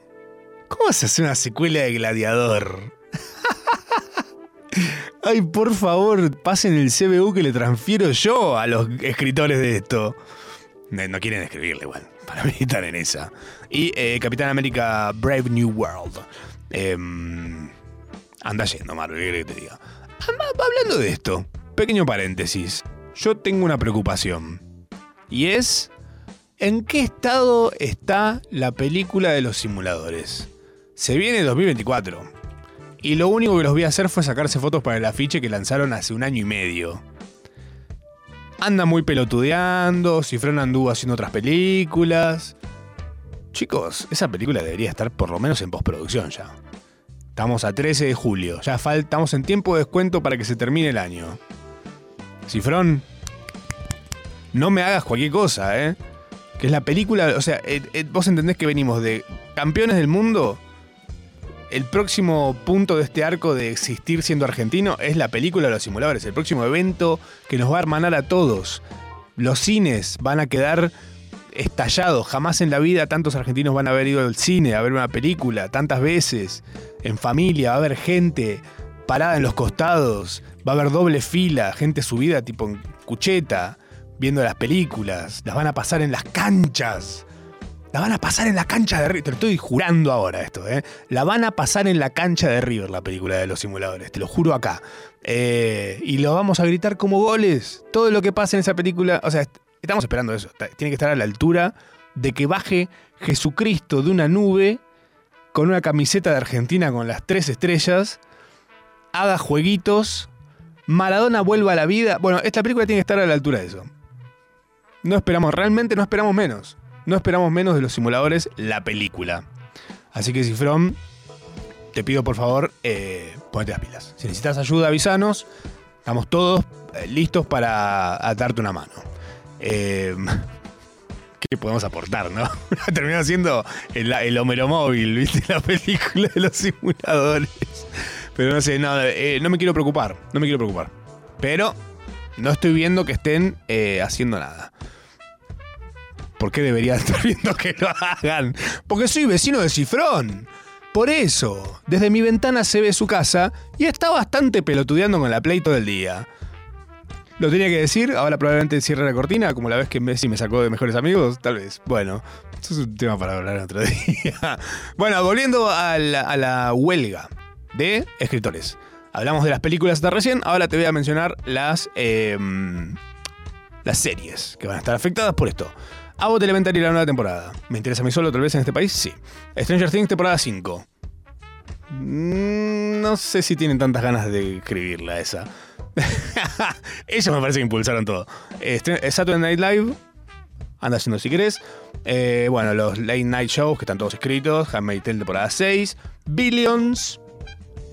¿Cómo vas a hacer una secuela de Gladiador? [laughs] Ay, por favor, pasen el CBU que le transfiero yo a los escritores de esto. No, quieren escribirle igual. [laughs] Para mí en esa. Y eh, Capitán América Brave New World. Em, anda yendo, Marvel, ¿qué que te diga? Hablando de esto, pequeño paréntesis. Yo tengo una preocupación. Y es. ¿En qué estado está la película de los simuladores? Se viene 2024. Y lo único que los vi hacer fue sacarse fotos para el afiche que lanzaron hace un año y medio. Anda muy pelotudeando, Cifrón anduvo haciendo otras películas. Chicos, esa película debería estar por lo menos en postproducción ya. Estamos a 13 de julio, ya faltamos en tiempo de descuento para que se termine el año. Cifrón, no me hagas cualquier cosa, ¿eh? Que es la película, o sea, eh, eh, vos entendés que venimos de campeones del mundo. El próximo punto de este arco de existir siendo argentino es la película de los simuladores, el próximo evento que nos va a hermanar a todos. Los cines van a quedar estallados, jamás en la vida tantos argentinos van a haber ido al cine a ver una película tantas veces, en familia, va a haber gente parada en los costados, va a haber doble fila, gente subida tipo en cucheta, viendo las películas, las van a pasar en las canchas. La van a pasar en la cancha de River. Te lo estoy jurando ahora esto, ¿eh? La van a pasar en la cancha de River, la película de los simuladores. Te lo juro acá. Eh, y lo vamos a gritar como goles. Todo lo que pasa en esa película. O sea, est- estamos esperando eso. Tiene que estar a la altura de que baje Jesucristo de una nube con una camiseta de Argentina con las tres estrellas. Haga jueguitos. Maradona vuelva a la vida. Bueno, esta película tiene que estar a la altura de eso. No esperamos, realmente no esperamos menos. No esperamos menos de los simuladores la película. Así que, Cifrón, te pido por favor, eh, ponete las pilas. Si necesitas ayuda, avisanos. Estamos todos eh, listos para darte una mano. Eh, [laughs] ¿Qué podemos aportar, no? [laughs] Terminó siendo el, el Homero Móvil, ¿viste? La película de los simuladores. Pero no sé, no, no me quiero preocupar. No me quiero preocupar. Pero no estoy viendo que estén eh, haciendo nada. ¿Por qué debería [laughs] estar viendo que lo hagan? Porque soy vecino de Cifrón. Por eso, desde mi ventana se ve su casa y está bastante pelotudeando con la Play todo el día. Lo tenía que decir, ahora probablemente cierre la cortina, como la vez que Messi me sacó de mejores amigos, tal vez. Bueno, eso es un tema para hablar otro [laughs] día. Bueno, volviendo a la, a la huelga de escritores. Hablamos de las películas hasta recién, ahora te voy a mencionar las, em, las series que van a estar afectadas por esto. Abbott Elementary la nueva temporada. ¿Me interesa a mí solo tal vez en este país? Sí. Stranger Things temporada 5. Mm, No sé si tienen tantas ganas de escribirla esa. [laughs] Ellos me parece que impulsaron todo. Este, Saturday Night Live. Anda haciendo si querés. Eh, bueno, los late night shows que están todos escritos. Handmaid's Tale temporada 6. Billions.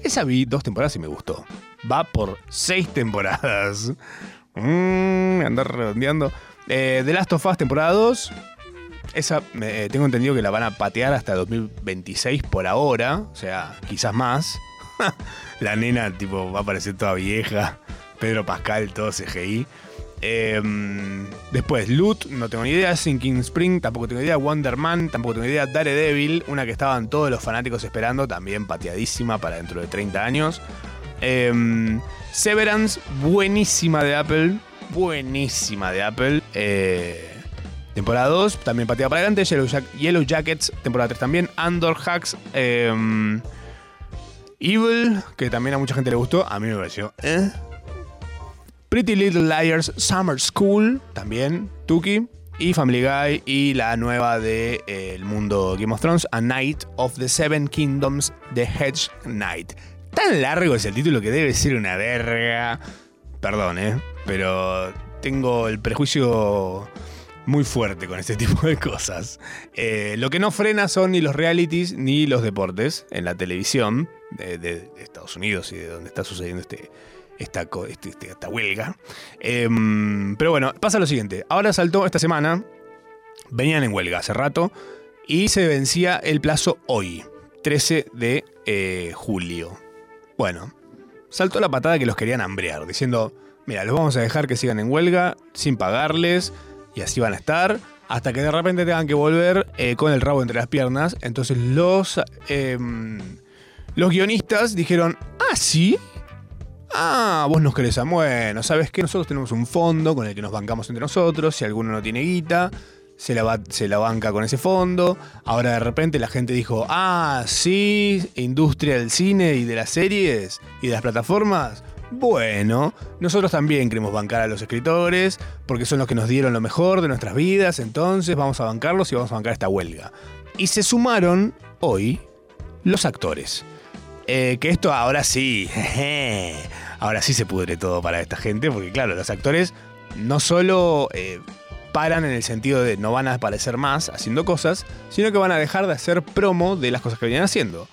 Esa vi dos temporadas y me gustó. Va por seis temporadas. Mmm, andar redondeando. Eh, The Last of Us temporada 2. Esa me- tengo entendido que la van a patear hasta 2026 por ahora. O sea, quizás más. [laughs] la nena tipo va a parecer toda vieja. Pedro Pascal, todo CGI. Em, después, Loot, no tengo ni idea. Sinking Spring, tampoco tengo idea. Wonder Man, tampoco tengo idea. Daredevil, una que estaban todos los fanáticos esperando, también pateadísima para dentro de 30 años. Em, Severance, buenísima de Apple. Buenísima de Apple. Eh, temporada 2, también pateada para adelante. Yellow, Jack- Yellow Jackets, temporada 3 también. Andor Hacks. em, Evil, que también a mucha gente le gustó. A mí me pareció. Pretty Little Liars Summer School, también, Tuki. Y Family Guy y la nueva de eh, el mundo Game of Thrones, A Night of the Seven Kingdoms, The Hedge Knight. Tan largo es el título que debe ser una verga. Perdón, ¿eh? Pero tengo el prejuicio muy fuerte con este [laughs] tipo de cosas. Eh, lo que no frena son ni los realities ni los deportes en la televisión de Estados Unidos y de donde está sucediendo este, esta, este- este- esta huelga. Em, pero bueno, pasa lo siguiente. Ahora saltó esta semana, venían en huelga hace rato y se vencía el plazo hoy, 13 de eh, julio. Bueno, saltó la patada que los querían hambrear, diciendo, mira, los vamos a dejar que sigan en huelga sin pagarles y así van a estar hasta que de repente tengan que volver eh, con el rabo entre las piernas. Entonces los, em, los guionistas dijeron, ah, sí. Ah, vos nos querés a bueno, ¿sabes qué? Nosotros tenemos un fondo con el que nos bancamos entre nosotros. Si alguno no tiene guita, se la, se la banca con ese fondo. Ahora de repente la gente dijo, ah, sí, industria del cine y de las series y de las plataformas. Bueno, nosotros también queremos bancar a los escritores porque son los que nos dieron lo mejor de nuestras vidas, entonces vamos a bancarlos y vamos a bancar esta huelga. Y se sumaron hoy los actores. Eh, que esto ahora sí, [laughs] ahora sí se pudre todo para esta gente, porque claro, los actores no solo eh, paran en el sentido de no van a aparecer más haciendo cosas, sino que van a dejar de hacer promo de las cosas que venían haciendo,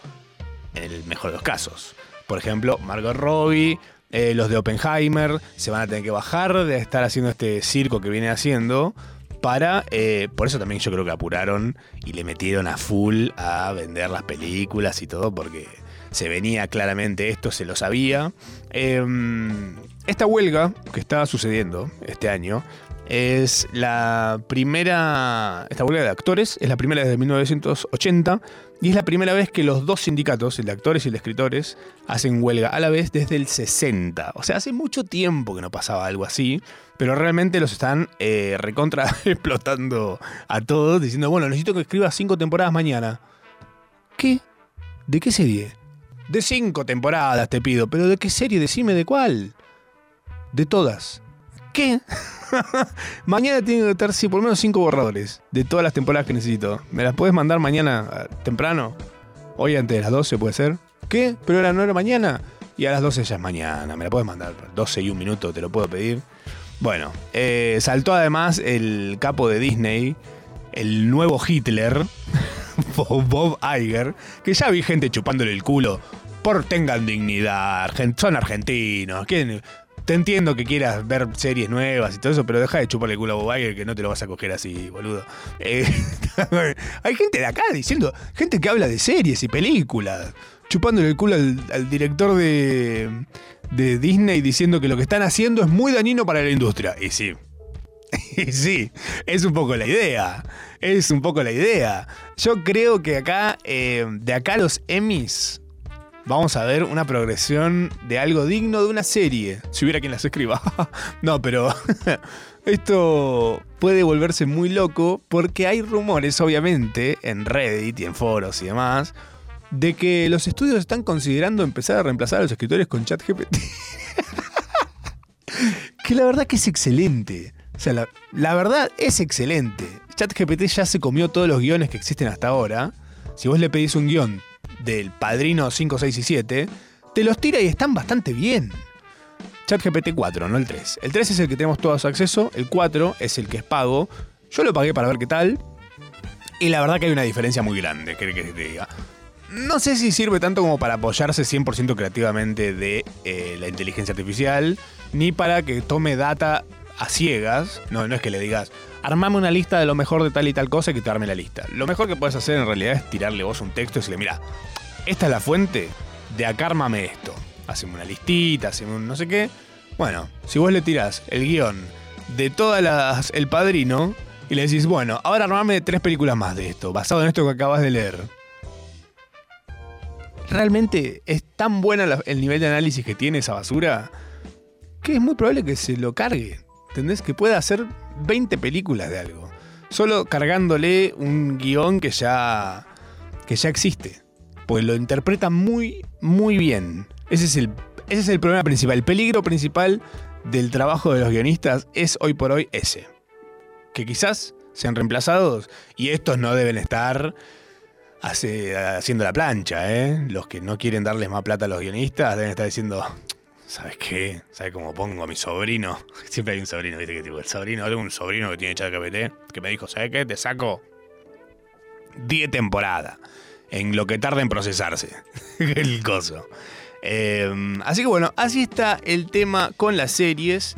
en el mejor de los casos. Por ejemplo, Margot Robbie, eh, los de Oppenheimer, se van a tener que bajar de estar haciendo este circo que viene haciendo para, eh, por eso también yo creo que apuraron y le metieron a full a vender las películas y todo, porque se venía claramente esto, se lo sabía. Eh, esta huelga que está sucediendo este año es la primera, esta huelga de actores, es la primera desde 1980 y es la primera vez que los dos sindicatos, el de actores y el de escritores, hacen huelga a la vez desde el 60. O sea, hace mucho tiempo que no pasaba algo así, pero realmente los están eh, recontra [laughs] explotando a todos, diciendo, bueno, necesito que escribas cinco temporadas mañana. ¿Qué? ¿De qué serie? De cinco temporadas te pido, pero ¿de qué serie? Decime de cuál. De todas. ¿Qué? [laughs] mañana tiene que estar sí, por lo menos cinco borradores de todas las temporadas que necesito. ¿Me las puedes mandar mañana temprano? Hoy antes de las 12 puede ser. ¿Qué? ¿Pero era no era mañana? Y a las 12 ya es mañana. ¿Me la puedes mandar? 12 y un minuto te lo puedo pedir. Bueno, eh, saltó además el capo de Disney, el nuevo Hitler, [laughs] Bob Iger, que ya vi gente chupándole el culo por tengan dignidad, son argentinos, ¿quién? Te entiendo que quieras ver series nuevas y todo eso, pero deja de chuparle el culo a Bob que no te lo vas a coger así, boludo. Eh, [laughs] hay gente de acá diciendo, gente que habla de series y películas, chupándole el culo al, director de, de Disney diciendo que lo que están haciendo es muy dañino para la industria. Y sí, [laughs] y sí, es un poco la idea. Es un poco la idea. Yo creo que acá, eh, de acá los Emmys, vamos a ver una progresión de algo digno de una serie. Si hubiera quien las escriba. [laughs] no, pero [laughs] esto puede volverse muy loco porque hay rumores, obviamente, en Reddit y en foros y demás, de que los estudios están considerando empezar a reemplazar a los escritores con ChatGPT. [laughs] que la verdad que es excelente. O sea, la, la verdad es excelente. ChatGPT ya se comió todos los guiones que existen hasta ahora. Si vos le pedís un guion del Padrino 5, 6 y 7, te los tira y están bastante bien. ChatGPT 4, no el 3. El 3 es el que tenemos todos acceso, el 4 es el que es pago. Yo lo pagué para ver qué tal. Y la verdad que hay una diferencia muy grande, que, te diga. No sé si sirve tanto como para apoyarse 100% creativamente de eh, la inteligencia artificial, ni para que tome data a ciegas. No, no es que le digas, armame una lista de lo mejor de tal y tal cosa y que te arme la lista. Lo mejor que puedes hacer en realidad es tirarle vos un texto y decirle, mira, esta es la fuente, de acá armame esto. Haceme una listita, haceme un no sé qué. Bueno, si vos le tirás el guion de todas las El Padrino y le decís, bueno, ahora armame tres películas más de esto, basado en esto que acabas de leer. Realmente es tan buena la- el nivel de análisis que tiene esa basura que es muy probable que se lo cargue. ¿Entendés? Que pueda hacer 20 películas de algo. Solo cargándole un guion que ya, que ya existe. Pues lo interpreta muy, muy bien. Ese es, el, ese es el problema principal. El peligro principal del trabajo de los guionistas es hoy por hoy ese. Que quizás sean reemplazados y estos no deben estar haciendo la plancha, ¿eh? Los que no quieren darles más plata a los guionistas deben estar diciendo, ¿sabes qué? ¿Sabes cómo pongo a mi sobrino? [laughs] Siempre hay un sobrino, ¿viste? Que tipo, el sobrino, tengo un sobrino que tiene ChatGPT que me dijo, ¿sabes qué? Te saco 10 temporadas en lo que tarda en procesarse [laughs] el coso. Eh, así que bueno, así está el tema con las series.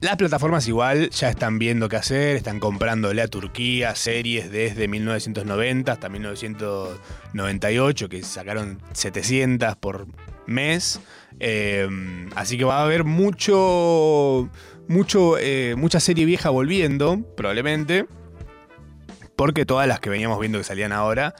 Las plataformas igual ya están viendo qué hacer, están comprándole a Turquía series desde 1990 hasta 1998, que sacaron 700 por mes. Eh, así que va a haber mucho, mucho, eh, mucha serie vieja volviendo, probablemente. Porque todas las que veníamos viendo que salían ahora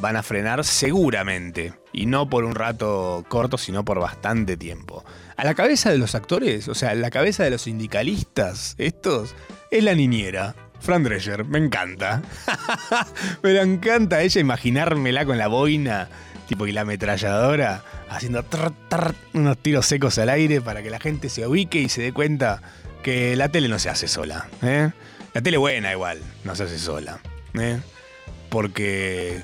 van a frenar seguramente. Y no por un rato corto, sino por bastante tiempo. A la cabeza de los actores, o sea, a la cabeza de los sindicalistas, estos, es la niñera. Fran Drescher, me encanta. [laughs] me encanta ella imaginármela con la boina, tipo y la ametralladora, haciendo unos tiros secos al aire para que la gente se ubique y se dé cuenta que la tele no se hace sola. ¿eh? La tele buena igual, no se hace sola. ¿eh? Porque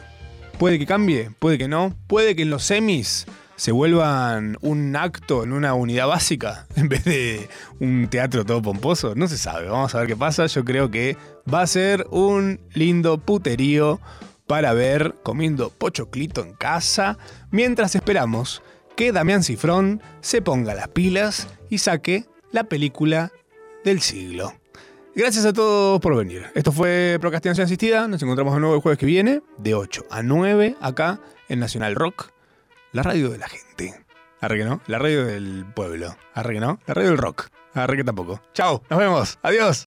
puede que cambie, puede que no, puede que en los semis se vuelvan un acto en una unidad básica [laughs] en vez de un teatro todo pomposo. No se sabe, vamos a ver qué pasa. Yo creo que va a ser un lindo puterío para ver comiendo pochoclito en casa mientras esperamos que Damián Cifrón se ponga las pilas y saque la película del siglo. Gracias a todos por venir. Esto fue Procrastinación Asistida. Nos encontramos de nuevo el jueves que viene, de 8 a 9, acá en Nacional Rock, la radio de la gente. Arre que no, la radio del pueblo. Arre que no, la radio del rock. Arre que tampoco. Chao, nos vemos. Adiós.